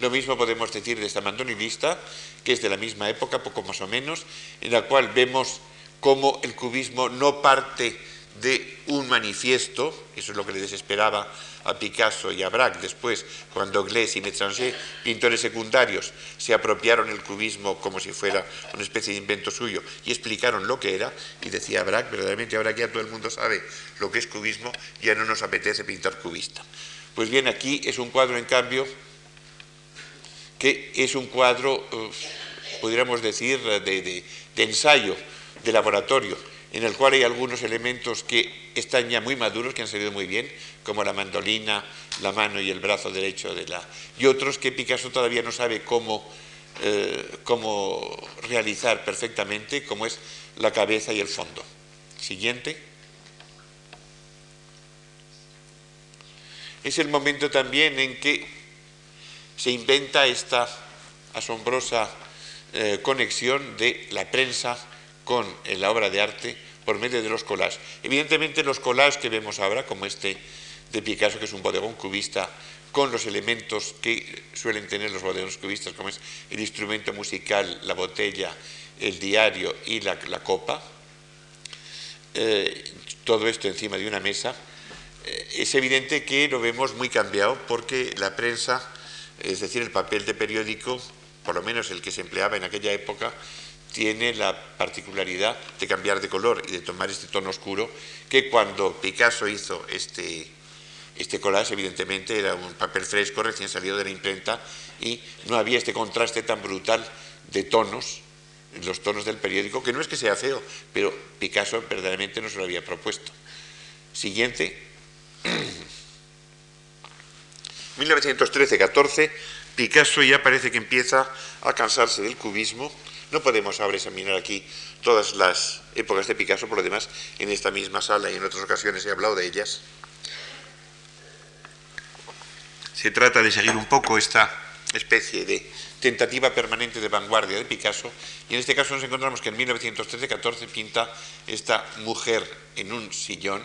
Lo mismo podemos decir de esta mandonilista, que es de la misma época, poco más o menos, en la cual vemos cómo el cubismo no parte de un manifiesto, eso es lo que le desesperaba a Picasso y a Braque después, cuando Glés y Metzanger, pintores secundarios, se apropiaron el cubismo como si fuera una especie de invento suyo y explicaron lo que era, y decía Braque, verdaderamente ahora que ya todo el mundo sabe lo que es cubismo, ya no nos apetece pintar cubista. Pues bien, aquí es un cuadro, en cambio, que es un cuadro, eh, podríamos decir, de ensayo, de laboratorio, en el cual hay algunos elementos que están ya muy maduros, que han salido muy bien, como la mandolina, la mano y el brazo derecho de la... y otros que Picasso todavía no sabe cómo, eh, cómo realizar perfectamente, como es la cabeza y el fondo. Siguiente. Es el momento también en que se inventa esta asombrosa eh, conexión de la prensa con la obra de arte por medio de los collages. Evidentemente los collages que vemos ahora, como este de Picasso, que es un bodegón cubista, con los elementos que suelen tener los bodegones cubistas, como es el instrumento musical, la botella, el diario y la, copa, eh, todo esto encima de una mesa, eh, es evidente que lo vemos muy cambiado porque la prensa, es decir, el papel de periódico, por lo menos el que se empleaba en aquella época, tiene la particularidad de cambiar de color y de tomar este tono oscuro, que cuando Picasso hizo este, este collage, evidentemente era un papel fresco recién salido de la imprenta y no había este contraste tan brutal de tonos, los tonos del periódico, que no es que sea feo, pero Picasso verdaderamente no se lo había propuesto. Siguiente. 1913-14, Picasso ya parece que empieza a cansarse del cubismo no podemos ahora examinar aquí todas las épocas de Picasso, por lo demás, en esta misma sala y en otras ocasiones he hablado de ellas. Se trata de seguir un poco esta especie de tentativa permanente de vanguardia de Picasso, y en este caso nos encontramos que en 1913-14 pinta esta mujer en un sillón,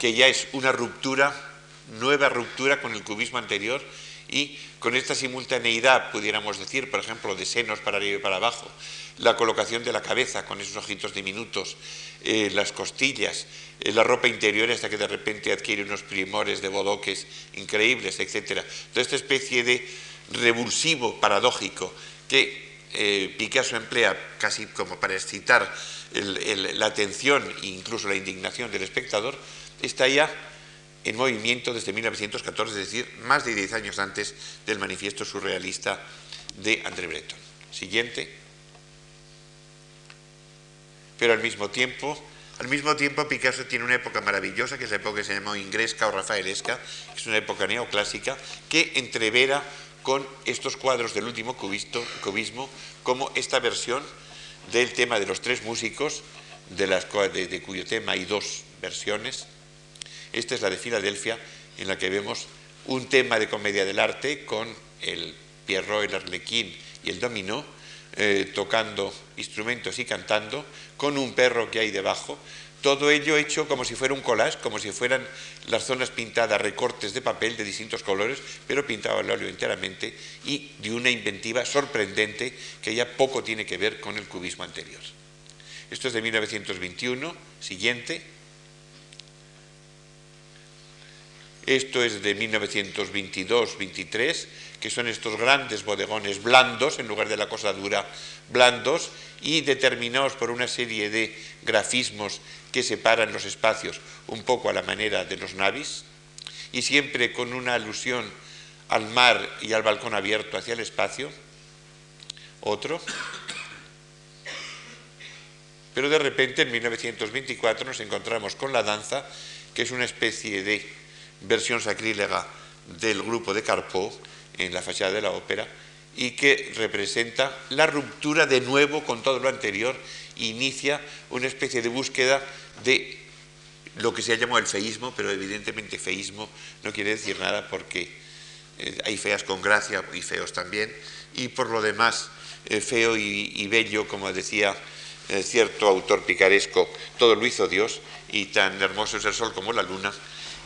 que ya es una ruptura, nueva ruptura con el cubismo anterior, y con esta simultaneidad, pudiéramos decir, por ejemplo, de senos para arriba y para abajo, la colocación de la cabeza con esos ojitos diminutos, eh, las costillas, eh, la ropa interior hasta que de repente adquiere unos primores de bodoques increíbles, etc. Toda esta especie de revulsivo paradójico que eh, Picasso emplea casi como para excitar la atención e incluso la indignación del espectador, está ya en movimiento desde 1914, es decir, más de 10 años antes del manifiesto surrealista de André Breton. Siguiente. Pero al mismo tiempo Al mismo tiempo, Picasso tiene una época maravillosa, que es la época que se llamó ingresca o rafaelesca, que es una época neoclásica, que entrevera con estos cuadros del último cubismo como esta versión del tema de los tres músicos, de, cuyo tema hay dos versiones. Esta es la de Filadelfia, en la que vemos un tema de comedia del arte con el Pierrot, el arlequín y el dominó, eh, tocando instrumentos y cantando, con un perro que hay debajo, todo ello hecho como si fuera un collage, como si fueran las zonas pintadas, recortes de papel de distintos colores, pero pintado al óleo enteramente y de una inventiva sorprendente que ya poco tiene que ver con el cubismo anterior. Esto es de 1921, siguiente. Esto es de 1922-23, que son estos grandes bodegones blandos, en lugar de la cosa dura, blandos, y determinados por una serie de grafismos que separan los espacios un poco a la manera de los navis, y siempre con una alusión al mar y al balcón abierto hacia el espacio. Otro. Pero de repente en 1924 nos encontramos con la danza, que es una especie de versión sacrílega del grupo de Carpeau en la fachada de la ópera y que representa la ruptura de nuevo con todo lo anterior inicia una especie de búsqueda de lo que se ha llamado el feísmo, pero evidentemente feísmo no quiere decir nada porque eh, hay feas con gracia y feos también, y por lo demás eh, feo y, bello, como decía eh, cierto autor picaresco, todo lo hizo Dios, y tan hermoso es el sol como la luna,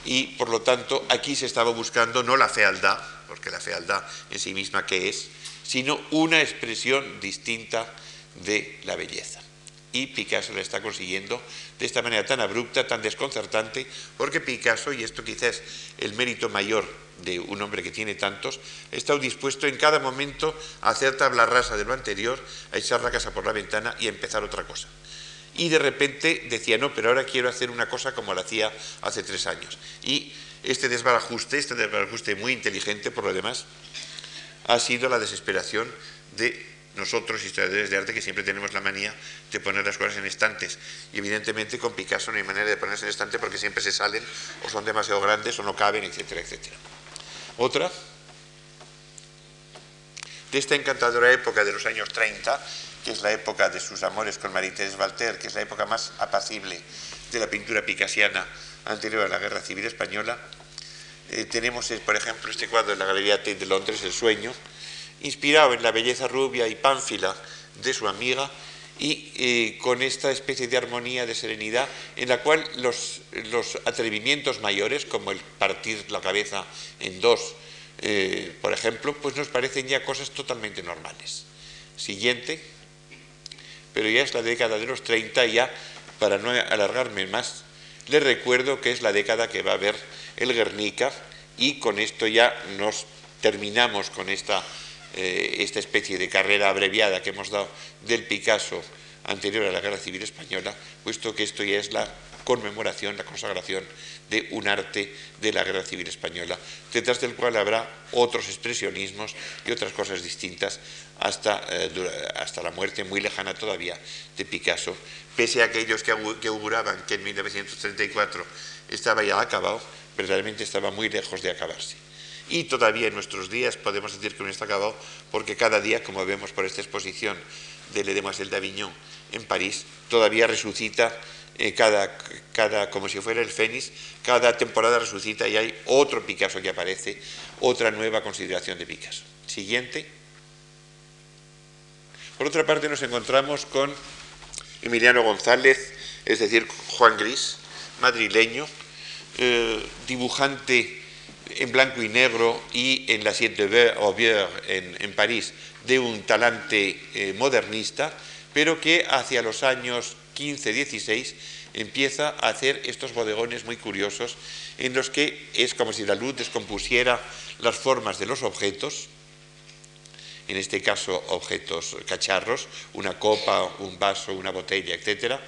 y por lo tanto aquí se estaba buscando no la fealdad, porque la fealdad en sí misma qué es, sino una expresión distinta de la belleza. Y Picasso la está consiguiendo de esta manera tan abrupta, tan desconcertante, porque Picasso, y esto quizás es el mérito mayor de un hombre que tiene tantos, ha estado dispuesto en cada momento a hacer tabla rasa de lo anterior, a echar la casa por la ventana y a empezar otra cosa y de repente decía, no, pero ahora quiero hacer una cosa como la hacía hace tres años. Y este desbarajuste, este desbarajuste muy inteligente por lo demás, ha sido la desesperación de nosotros, historiadores de arte, que siempre tenemos la manía de poner las cosas en estantes. Y evidentemente con Picasso no hay manera de ponerse en estante porque siempre se salen o son demasiado grandes o no caben, etcétera, etcétera. Otra, de esta encantadora época de los años 30, que es la época de sus amores con Marie-Thérèse Walter, que es la época más apacible de la pintura picasiana anterior a la Guerra Civil Española. Eh, tenemos, eh, por ejemplo, este cuadro en la Galería Tate de Londres, El sueño, inspirado en la belleza rubia y pánfila de su amiga y eh, con esta especie de armonía, de serenidad, en la cual los, los atrevimientos mayores, como el partir la cabeza en dos, por ejemplo, pues nos parecen ya cosas totalmente normales. Siguiente pero ya es la década de los 30, ya para no alargarme más, les recuerdo que es la década que va a haber el Guernica y con esto ya nos terminamos con esta, eh, esta especie de carrera abreviada que hemos dado del Picasso anterior a la Guerra Civil Española, puesto que esto ya es la conmemoración, la consagración de un arte de la Guerra Civil Española, detrás del cual habrá otros expresionismos y otras cosas distintas hasta, eh, hasta la muerte muy lejana todavía de Picasso, pese a aquellos que, auguraban que en 1934 estaba ya acabado, verdaderamente estaba muy lejos de acabarse. Y todavía en nuestros días podemos decir que no está acabado porque cada día, como vemos por esta exposición de Le Demoiselle d'Avignon en París, todavía resucita eh, cada, cada, como si fuera el fénix, cada temporada resucita y hay otro Picasso que aparece, otra nueva consideración de Picasso. Siguiente. Por otra parte nos encontramos con Emiliano González, es decir, Juan Gris, madrileño, eh, dibujante en blanco y negro y en la Siete de en, en París de un talante eh, modernista, pero que hacia los años 15-16 empieza a hacer estos bodegones muy curiosos en los que es como si la luz descompusiera las formas de los objetos, en este caso objetos cacharros, una copa, un vaso, una botella, etc.,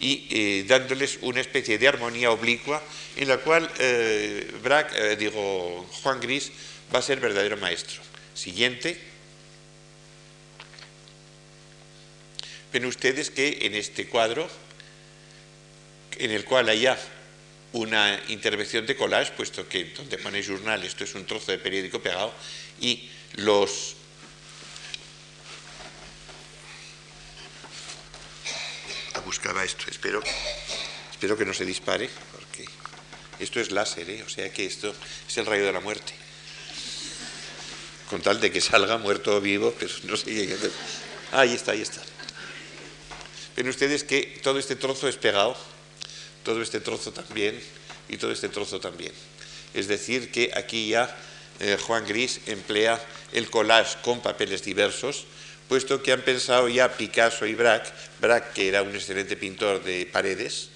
y eh, dándoles una especie de armonía oblicua en la cual eh, eh, digo, Juan Gris va a ser verdadero maestro. Siguiente. Ven ustedes que en este cuadro en el cual haya una intervención de collage, puesto que donde pone journal esto es un trozo de periódico pegado, y los buscaba esto, espero, espero que no se dispare, porque esto es láser, ¿eh? o sea que esto es el rayo de la muerte. Con tal de que salga muerto o vivo, pero no sé qué. Ah, ahí está, ahí está. Ven ustedes que todo este trozo es pegado, todo este trozo también y todo este trozo también. Es decir, que aquí ya eh, Juan Gris emplea el collage con papeles diversos, puesto que han pensado ya Picasso y Braque, Braque que era un excelente pintor de paredes,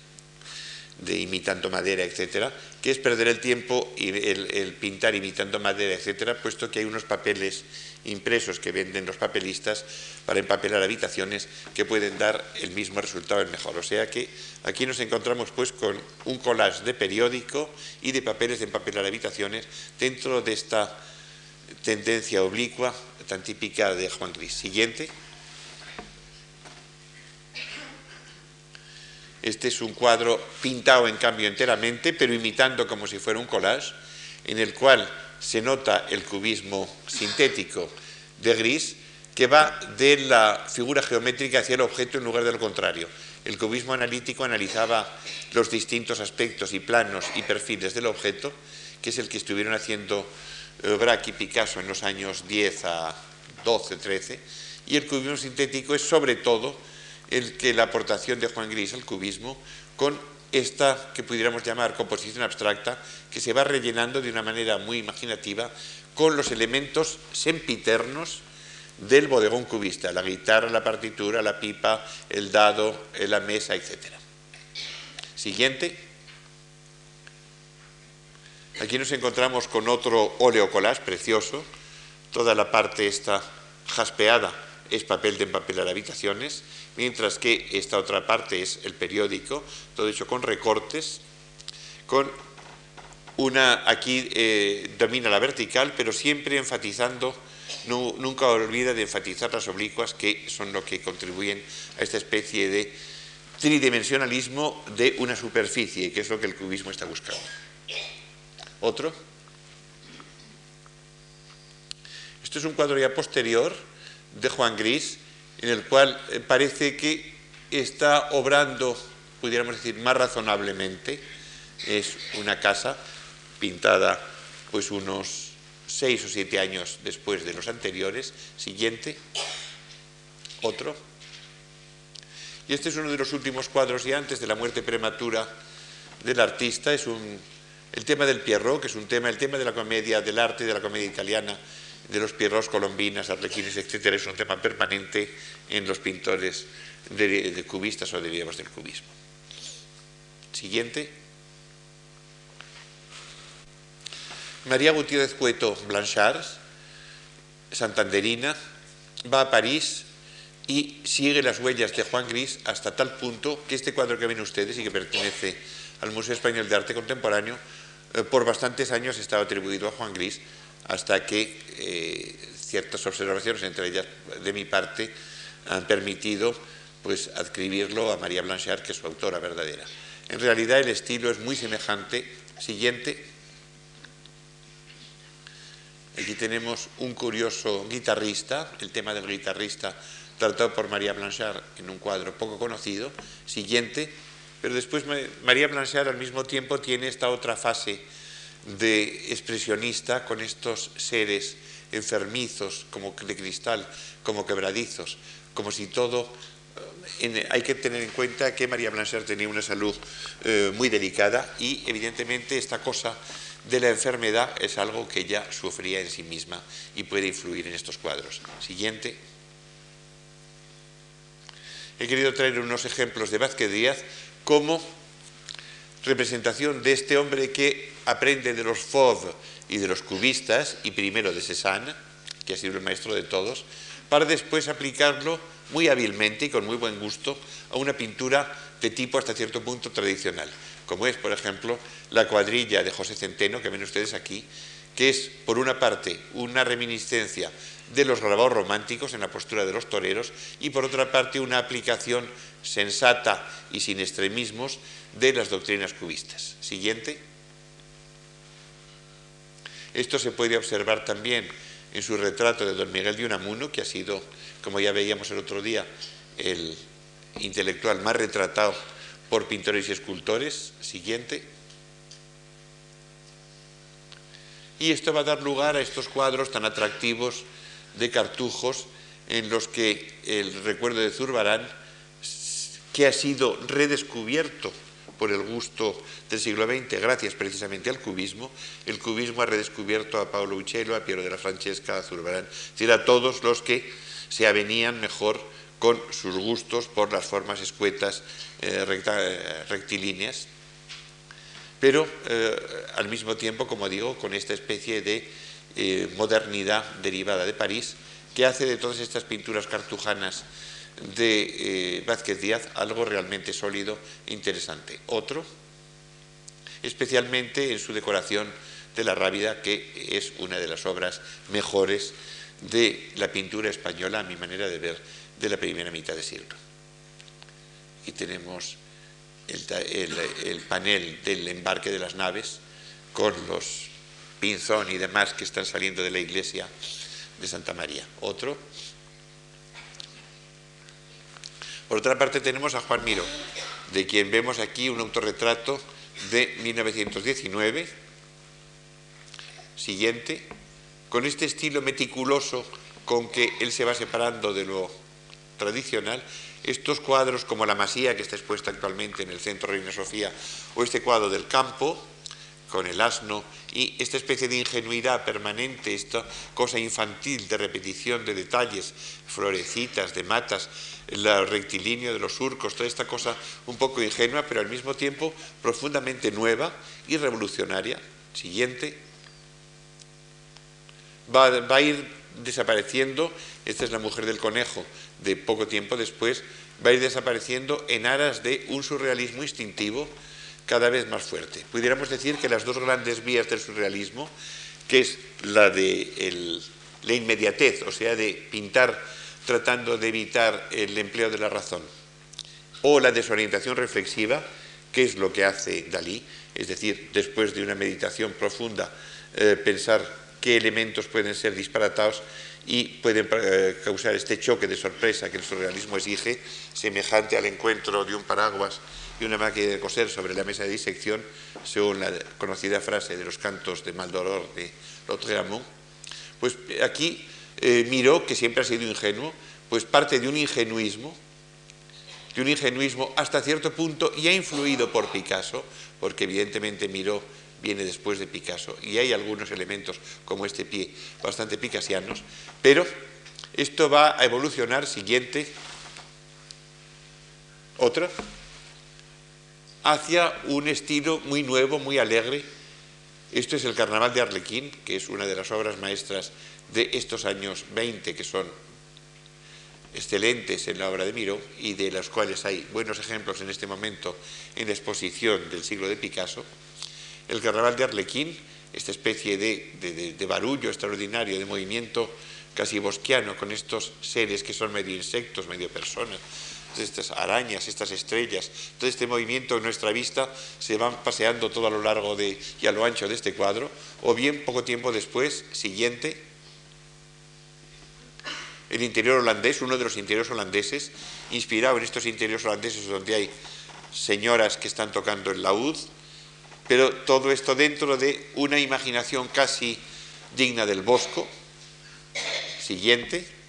de imitando madera, etcétera, que es perder el tiempo y el, pintar imitando madera, etcétera, puesto que hay unos papeles impresos que venden los papelistas para empapelar habitaciones que pueden dar el mismo resultado, el mejor. O sea que aquí nos encontramos pues con un collage de periódico y de papeles de empapelar habitaciones dentro de esta tendencia oblicua tan típica de Juan Gris. Siguiente. Este es un cuadro pintado en cambio enteramente, pero imitando como si fuera un collage, en el cual se nota el cubismo sintético de Gris, que va de la figura geométrica hacia el objeto en lugar de lo contrario. El cubismo analítico analizaba los distintos aspectos y planos y perfiles del objeto, que es el que estuvieron haciendo eh, Braque y Picasso en los años 10 a 12, 13, y el cubismo sintético es sobre todo el que la aportación de Juan Gris al cubismo con esta que pudiéramos llamar composición abstracta, que se va rellenando de una manera muy imaginativa con los elementos sempiternos del bodegón cubista, la guitarra, la partitura, la pipa, el dado, la mesa, etc. Siguiente. Aquí nos encontramos con otro óleo collage precioso, toda la parte esta jaspeada es papel de empapelar habitaciones, mientras que esta otra parte es el periódico, todo hecho con recortes, con una, aquí eh, domina la vertical, pero siempre enfatizando, nunca olvida de enfatizar las oblicuas, que son lo que contribuyen a esta especie de tridimensionalismo de una superficie, que es lo que el cubismo está buscando. Otro. Esto es un cuadro ya posterior de Juan Gris, en el cual eh, parece que está obrando, pudiéramos decir, más razonablemente. Es una casa pintada pues unos seis o siete años después de los anteriores. Siguiente. Otro. Y este es uno de los últimos cuadros y antes de la muerte prematura del artista. Es un, el tema del Pierrot, que es un tema, el tema de la comedia, del arte de la comedia italiana, de los pierros, colombinas, arlequines, etcétera, es un tema permanente en los pintores de, cubistas o derivados del cubismo. Siguiente. María Gutiérrez Cueto Blanchard, santanderina, va a París y sigue las huellas de Juan Gris hasta tal punto que este cuadro que ven ustedes y que pertenece al Museo Español de Arte Contemporáneo, eh, por bastantes años estaba atribuido a Juan Gris hasta que eh, ciertas observaciones, entre ellas de mi parte, han permitido pues, adscribirlo a María Blanchard, que es su autora verdadera. En realidad el estilo es muy semejante. Siguiente. Aquí tenemos un curioso guitarrista, el tema del guitarrista tratado por María Blanchard en un cuadro poco conocido. Siguiente. Pero después María Blanchard al mismo tiempo tiene esta otra fase de expresionista con estos seres enfermizos como de cristal, como quebradizos, como si todo... Eh, hay que tener en cuenta que María Blanchard tenía una salud eh, muy delicada y evidentemente esta cosa de la enfermedad es algo que ella sufría en sí misma y puede influir en estos cuadros. Siguiente. He querido traer unos ejemplos de Vázquez Díaz como representación de este hombre que aprende de los Fauve y de los cubistas, y primero de Cézanne, que ha sido el maestro de todos, para después aplicarlo muy hábilmente y con muy buen gusto a una pintura de tipo hasta cierto punto tradicional, como es, por ejemplo, la cuadrilla de José Centeno, que ven ustedes aquí, que es, por una parte, una reminiscencia de los grabados románticos en la postura de los toreros y, por otra parte, una aplicación sensata y sin extremismos de las doctrinas cubistas. Siguiente. Esto se puede observar también en su retrato de don Miguel de Unamuno, que ha sido, como ya veíamos el otro día, el intelectual más retratado por pintores y escultores. Siguiente. Y esto va a dar lugar a estos cuadros tan atractivos de cartujos en los que el recuerdo de Zurbarán, que ha sido redescubierto por el gusto del siglo XX, gracias precisamente al cubismo, el cubismo ha redescubierto a Paolo Uccello, a Piero de la Francesca, a Zurbarán, es decir, a todos los que se avenían mejor con sus gustos por las formas escuetas eh, eh, rectilíneas, pero eh, al mismo tiempo, como digo, con esta especie de modernidad derivada de París, que hace de todas estas pinturas cartujanas de Vázquez Díaz algo realmente sólido e interesante. Otro, especialmente en su decoración de la Rábida, que es una de las obras mejores de la pintura española, a mi manera de ver, de la primera mitad de siglo. Y tenemos el, panel del embarque de las naves con los pinzón y demás que están saliendo de la iglesia de Santa María. Otro. Por otra parte tenemos a Juan Miro, de quien vemos aquí un autorretrato de 1919. Siguiente, con este estilo meticuloso con que él se va separando de lo tradicional, estos cuadros como la masía que está expuesta actualmente en el Centro Reina Sofía o este cuadro del campo con el asno y esta especie de ingenuidad permanente, esta cosa infantil de repetición de detalles, florecitas, de matas, el rectilíneo de los surcos, toda esta cosa un poco ingenua, pero al mismo tiempo profundamente nueva y revolucionaria. Siguiente. Va, a ir desapareciendo, esta es la mujer del conejo, de poco tiempo después, va a ir desapareciendo en aras de un surrealismo instintivo cada vez más fuerte. Pudiéramos decir que las dos grandes vías del surrealismo, que es la de la inmediatez, o sea, de pintar tratando de evitar el empleo de la razón, o la desorientación reflexiva, que es lo que hace Dalí, es decir, después de una meditación profunda, eh, pensar qué elementos pueden ser disparatados y pueden eh, causar este choque de sorpresa que el surrealismo exige, semejante al encuentro de un paraguas una máquina de coser sobre la mesa de disección, según la conocida frase de los cantos de Maldoror de Lautréamont. Pues aquí eh, Miró, que siempre ha sido ingenuo, pues parte de un ingenuismo, de un ingenuismo hasta cierto punto y ha influido por Picasso, porque evidentemente Miró viene después de Picasso, y hay algunos elementos como este pie bastante picasianos, pero esto va a evolucionar siguiente, otra, hacia un estilo muy nuevo, muy alegre. Esto es el Carnaval de Arlequín, que es una de las obras maestras de estos años 20, que son excelentes en la obra de Miro y de las cuales hay buenos ejemplos en este momento en la exposición del siglo de Picasso. El carnaval de Arlequín, esta especie de, barullo extraordinario, de movimiento casi bosquiano, con estos seres que son medio insectos, medio personas, estas arañas, estas estrellas, todo este movimiento en nuestra vista se van paseando todo a lo largo de, y a lo ancho de este cuadro, o bien poco tiempo después, siguiente, el interior holandés, uno de los interiores holandeses, inspirado en estos interiores holandeses donde hay señoras que están tocando el laúd, pero todo esto dentro de una imaginación casi digna del Bosco. Siguiente.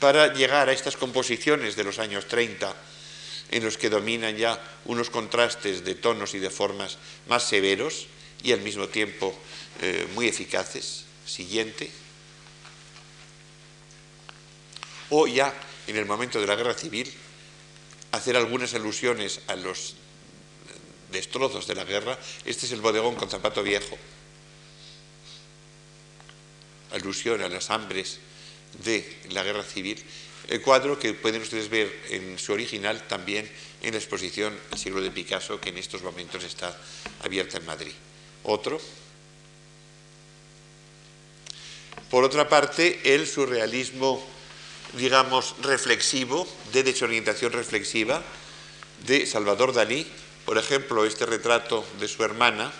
Para llegar a estas composiciones de los años 30, en los que dominan ya unos contrastes de tonos y de formas más severos y al mismo tiempo eh, muy eficaces. Siguiente. O ya en el momento de la guerra civil, hacer algunas alusiones a los destrozos de la guerra, este es el bodegón con zapato viejo, alusión a las hambres de la guerra civil, el cuadro que pueden ustedes ver en su original también en la exposición siglo de Picasso, que en estos momentos está abierta en Madrid. Otro. Por otra parte, el surrealismo, digamos, reflexivo, de desorientación reflexiva, de Salvador Dalí, por ejemplo, este retrato de su hermana,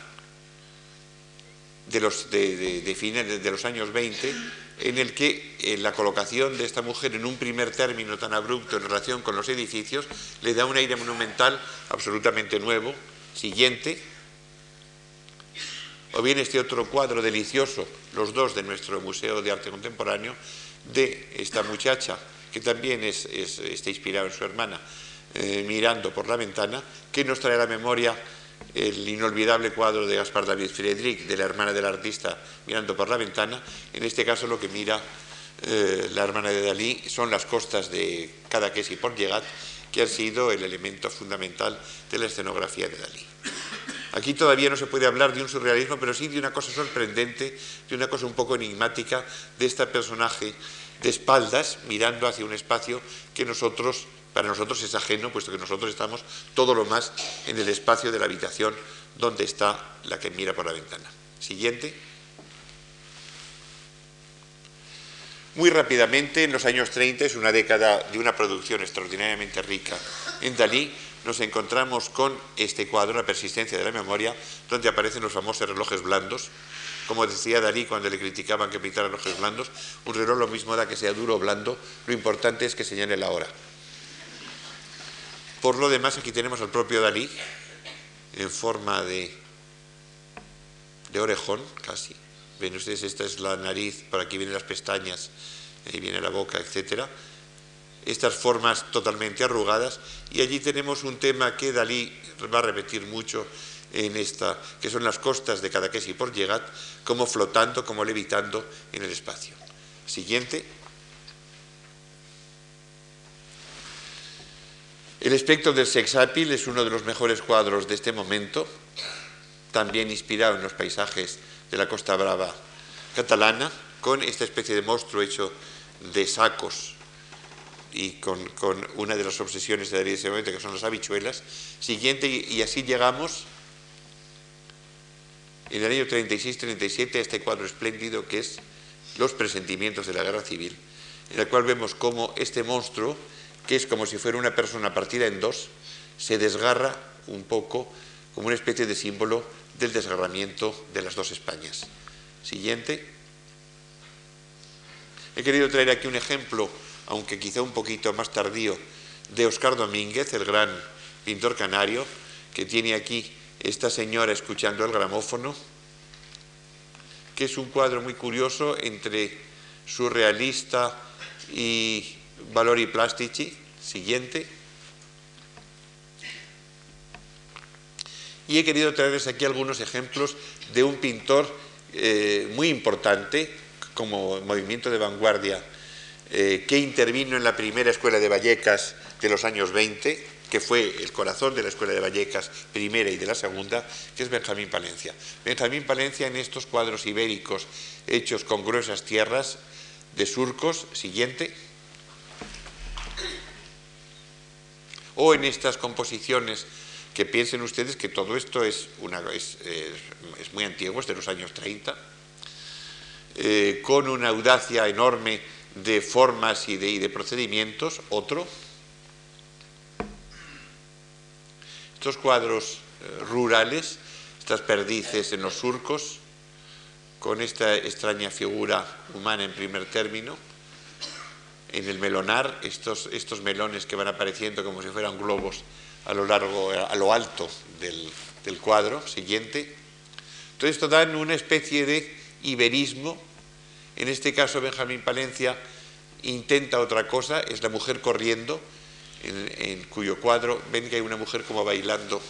de los, de, de los años 20, en el que eh, la colocación de esta mujer en un primer término tan abrupto en relación con los edificios le da un aire monumental absolutamente nuevo. Siguiente. O bien este otro cuadro delicioso, los dos de nuestro Museo de Arte Contemporáneo, de esta muchacha, que también está inspirado en su hermana, eh, mirando por la ventana, que nos trae a la memoria el inolvidable cuadro de Gaspar David Friedrich, de la hermana del artista mirando por la ventana. En este caso lo que mira eh, la hermana de Dalí son las costas de Cadaqués y Port Llegat, que han sido el elemento fundamental de la escenografía de Dalí. Aquí todavía no se puede hablar de un surrealismo, pero sí de una cosa sorprendente, de una cosa un poco enigmática de este personaje de espaldas mirando hacia un espacio que nosotros para nosotros es ajeno, puesto que nosotros estamos todo lo más en el espacio de la habitación donde está la que mira por la ventana. Siguiente. Muy rápidamente, en los años 30, es una década de una producción extraordinariamente rica. En Dalí nos encontramos con este cuadro, La persistencia de la memoria, donde aparecen los famosos relojes blandos. Como decía Dalí cuando le criticaban que pintara relojes blandos, un reloj lo mismo da que sea duro o blando, lo importante es que señale la hora. Por lo demás, aquí tenemos al propio Dalí en forma de, orejón, casi. Ven ustedes, esta es la nariz, por aquí vienen las pestañas, ahí viene la boca, etc. Estas formas totalmente arrugadas. Y allí tenemos un tema que Dalí va a repetir mucho en esta, que son las costas de Cadaqués y por Llegat, como flotando, como levitando en el espacio. Siguiente. El espectro del sex es uno de los mejores cuadros de este momento, también inspirado en los paisajes de la Costa Brava catalana, con esta especie de monstruo hecho de sacos y con, una de las obsesiones de ese momento, que son las habichuelas. Siguiente, y, así llegamos en el año 36-37 a este cuadro espléndido que es Los presentimientos de la guerra civil, en el cual vemos cómo este monstruo que es como si fuera una persona partida en dos, se desgarra un poco como una especie de símbolo del desgarramiento de las dos Españas. Siguiente. He querido traer aquí un ejemplo, aunque quizá un poquito más tardío, de Oscar Domínguez, el gran pintor canario, que tiene aquí esta señora escuchando el gramófono, que es un cuadro muy curioso entre surrealista y Valori Plastici, siguiente. Y he querido traerles aquí algunos ejemplos de un pintor eh, muy importante como movimiento de vanguardia eh, que intervino en la primera escuela de Vallecas de los años 20, que fue el corazón de la escuela de Vallecas primera y de la segunda, que es Benjamín Palencia. Benjamín Palencia en estos cuadros ibéricos hechos con gruesas tierras de surcos, siguiente. O en estas composiciones que piensen ustedes que todo esto es, una, muy antiguo, es de los años 30, eh, con una audacia enorme de formas y de, y de procedimientos, otro. Estos cuadros eh, rurales, estas perdices en los surcos, con esta extraña figura humana en primer término, en el melonar, estos, estos melones que van apareciendo como si fueran globos a lo largo, a lo alto del, cuadro siguiente. Todo esto dan una especie de iberismo. En este caso, Benjamín Palencia intenta otra cosa, es la mujer corriendo, en, en, cuyo cuadro ven que hay una mujer como bailando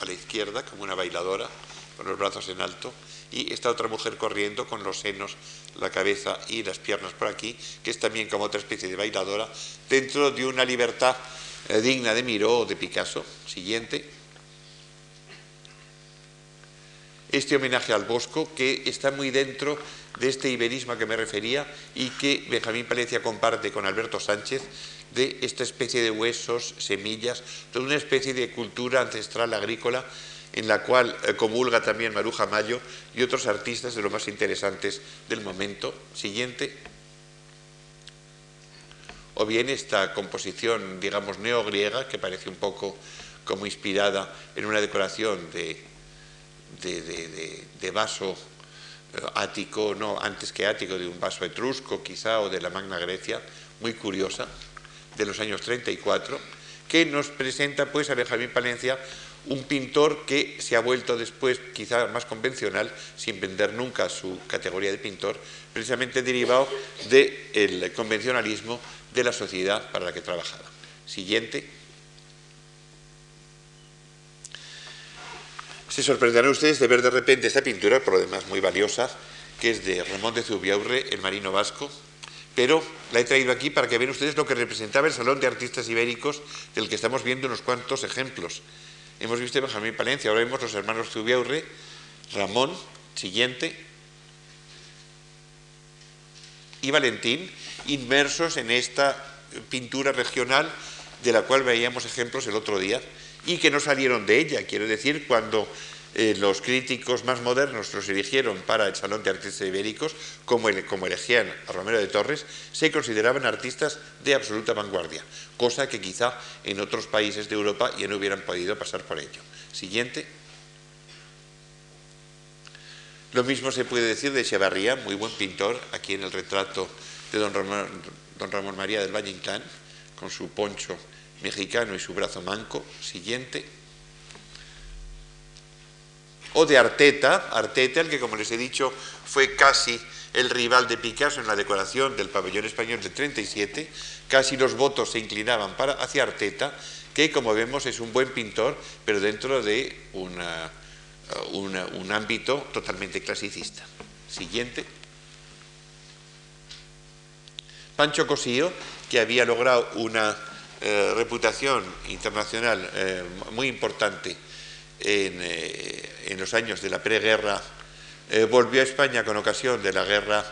a la izquierda, como una bailadora, con los brazos en alto, y esta otra mujer corriendo con los senos, la cabeza y las piernas por aquí, que es también como otra especie de bailadora, dentro de una libertad eh, digna de Miró o de Picasso. Siguiente. Este homenaje al Bosco, que está muy dentro de este iberismo a que me refería y que Benjamín Palencia comparte con Alberto Sánchez, de esta especie de huesos, semillas, de una especie de cultura ancestral agrícola en la cual eh, comulga también Maruja Mayo y otros artistas de los más interesantes del momento. Siguiente. O bien esta composición, digamos, neogriega, que parece un poco como inspirada en una decoración de, de, vaso eh, ático, no, antes que ático, de un vaso etrusco quizá, o de la Magna Grecia, muy curiosa, de los años 34, que nos presenta pues a Benjamín Palencia un pintor que se ha vuelto después quizá más convencional, sin vender nunca su categoría de pintor, precisamente derivado del convencionalismo de la sociedad para la que trabajaba. Siguiente. Se sorprenderán ustedes de ver de repente esta pintura, por lo demás muy valiosa, que es de Ramón de Zubiaurre, el marino vasco, pero la he traído aquí para que vean ustedes lo que representaba el Salón de Artistas Ibéricos, del que estamos viendo unos cuantos ejemplos. Hemos visto Benjamín Palencia, ahora vemos los hermanos Zubiaurre, Ramón, siguiente, y Valentín, inmersos en esta pintura regional de la cual veíamos ejemplos el otro día y que no salieron de ella. Quiero decir, cuando eh, los críticos más modernos los eligieron para el Salón de Artistas Ibéricos, como, elegían a Romero de Torres, se consideraban artistas de absoluta vanguardia, cosa que quizá en otros países de Europa ya no hubieran podido pasar por ello. Siguiente. Lo mismo se puede decir de Echevarría, muy buen pintor, aquí en el retrato de don Ramón, don Ramón María del Valle Inclán, con su poncho mexicano y su brazo manco. Siguiente o de Arteta, Arteta, el que como les he dicho fue casi el rival de Picasso en la decoración del pabellón español del 37, casi los votos se inclinaban para, hacia Arteta, que como vemos es un buen pintor, pero dentro de un ámbito totalmente clasicista. Siguiente. Pancho Cosío, que había logrado una eh, reputación internacional eh, muy importante eh, en, los años de la preguerra, eh, volvió a España con ocasión de la guerra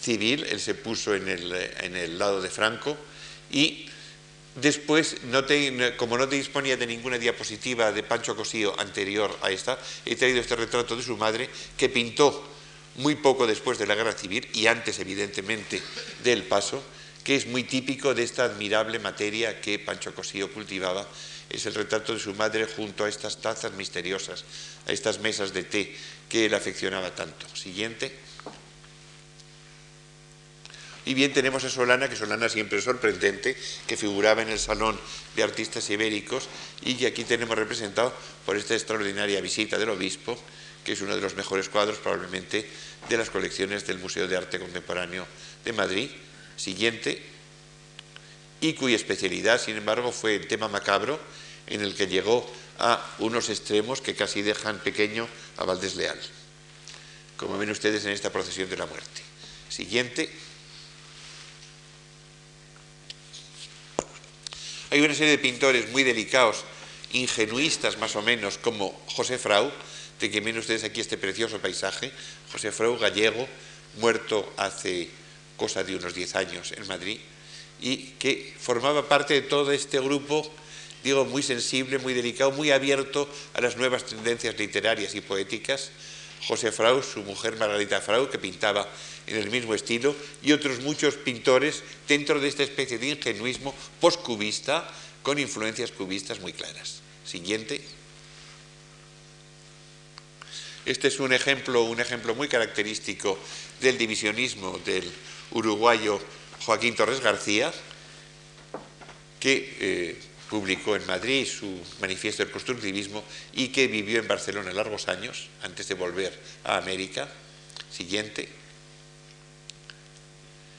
civil, él se puso en el, lado de Franco y después, como no te disponía de ninguna diapositiva de Pancho Cosío anterior a esta, he traído este retrato de su madre que pintó muy poco después de la guerra civil y antes evidentemente del paso, que es muy típico de esta admirable materia que Pancho Cosío cultivaba es el retrato de su madre junto a estas tazas misteriosas, a estas mesas de té que él afeccionaba tanto. Siguiente. Y bien tenemos a Solana, que Solana siempre es sorprendente, que figuraba en el Salón de Artistas Ibéricos y que aquí tenemos representado por esta extraordinaria visita del obispo, que es uno de los mejores cuadros probablemente de las colecciones del Museo de Arte Contemporáneo de Madrid. Siguiente y cuya especialidad, sin embargo, fue el tema macabro, en el que llegó a unos extremos que casi dejan pequeño a Valdés Leal, como ven ustedes en esta procesión de la muerte. Siguiente. Hay una serie de pintores muy delicados, ingenuistas más o menos, como José Frau, de que ven ustedes aquí este precioso paisaje, José Frau gallego, muerto hace cosa de unos 10 años en Madrid, y que formaba parte de todo este grupo, digo, muy sensible, muy delicado, muy abierto a las nuevas tendencias literarias y poéticas. José Frau, su mujer Margarita Frau, que pintaba en el mismo estilo, y otros muchos pintores dentro de esta especie de ingenuismo postcubista con influencias cubistas muy claras. Siguiente. Este es un ejemplo, un ejemplo muy característico del divisionismo del uruguayo Joaquín Torres García, que eh, publicó en Madrid su manifiesto del constructivismo y que vivió en Barcelona largos años antes de volver a América. Siguiente.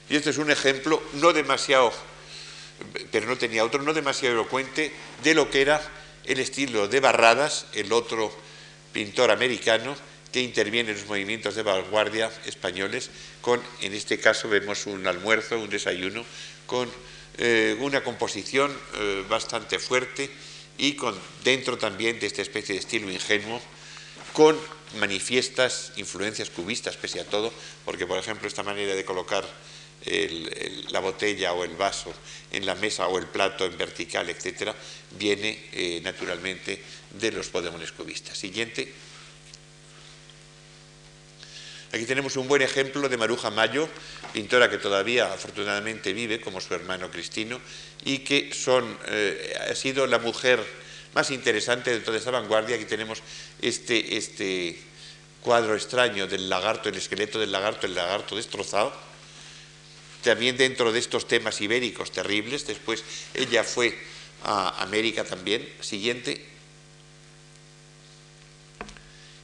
Y este es un ejemplo no demasiado, pero no tenía otro, no demasiado elocuente de lo que era el estilo de Barradas, el otro pintor americano que interviene en los movimientos de vanguardia españoles, con, en este caso vemos un almuerzo, un desayuno, con eh, una composición eh, bastante fuerte y con, dentro también de esta especie de estilo ingenuo, con manifiestas influencias cubistas, pese a todo, porque por ejemplo esta manera de colocar la botella o el vaso en la mesa o el plato en vertical, etcétera, viene eh, naturalmente de los podemones cubistas. Siguiente. Aquí tenemos un buen ejemplo de Maruja Mayo, pintora que todavía afortunadamente vive, como su hermano Cristino, y que eh, ha sido la mujer más interesante de toda esta vanguardia. Aquí tenemos este, este cuadro extraño del lagarto, el esqueleto del lagarto, el lagarto destrozado. También dentro de estos temas ibéricos terribles. Después ella fue a América también. Siguiente.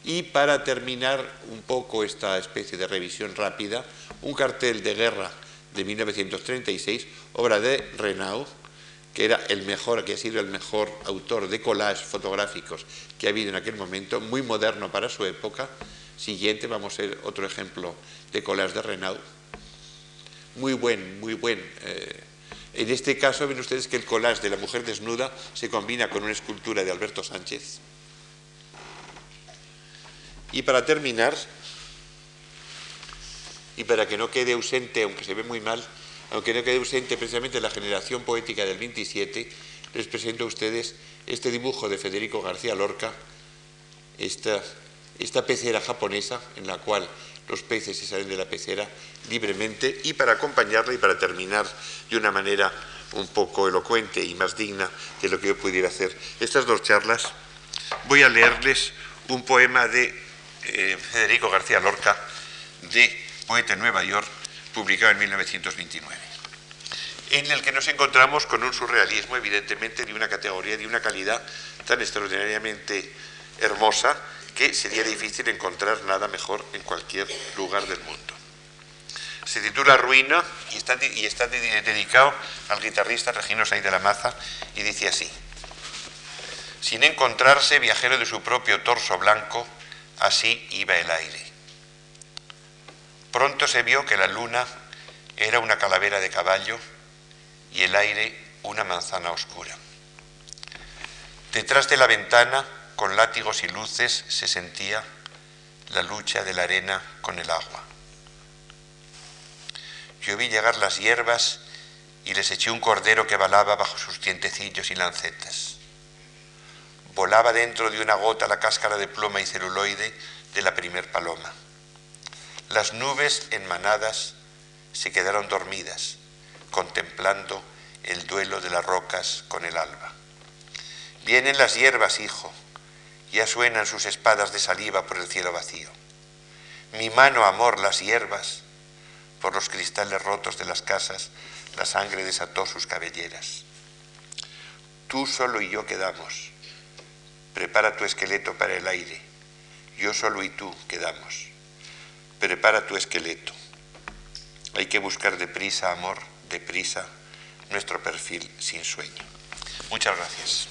Y para terminar un poco esta especie de revisión rápida, un cartel de guerra de 1936, obra de Renaud, que era el mejor, que ha sido el mejor autor de collages fotográficos que ha habido en aquel momento, muy moderno para su época. Siguiente, vamos a ver otro ejemplo de collage de Renaud. Muy buen, muy buen. Eh, en este caso ven ustedes que el collage de la mujer desnuda se combina con una escultura de Alberto Sánchez. Y para terminar, y para que no quede ausente, aunque se ve muy mal, aunque no quede ausente precisamente la generación poética del 27, les presento a ustedes este dibujo de Federico García Lorca, esta, pecera japonesa en la cual los peces se salen de la pecera libremente y para acompañarla y para terminar de una manera un poco elocuente y más digna de lo que yo pudiera hacer. Estas dos charlas, voy a leerles un poema de eh, Federico García Lorca, de Poeta en Nueva York, publicado en 1929, en el que nos encontramos con un surrealismo, evidentemente, de una categoría, de una calidad tan extraordinariamente hermosa que sería difícil encontrar nada mejor en cualquier lugar del mundo. Se titula Ruina y está, y está dedicado al guitarrista Regino Saiz de la Maza y dice así. Sin encontrarse, viajero de su propio torso blanco, Así iba el aire. Pronto se vio que la luna era una calavera de caballo y el aire una manzana oscura. Detrás de la ventana, con látigos y luces, se sentía la lucha de la arena con el agua. Yo vi llegar las hierbas y les eché un cordero que balaba bajo sus dientecillos y lancetas. Volaba dentro de una gota la cáscara de pluma y celuloide de la primer paloma. Las nubes en manadas se quedaron dormidas, contemplando el duelo de las rocas con el alba. Vienen las hierbas, hijo, ya suenan sus espadas de saliva por el cielo vacío. Mi mano, amor, las hierbas, por los cristales rotos de las casas, la sangre desató sus cabelleras. Tú solo y yo quedamos Prepara tu esqueleto para el aire. Yo solo y tú quedamos. Prepara tu esqueleto. Hay que buscar deprisa, amor, deprisa, nuestro perfil sin sueño. Muchas gracias.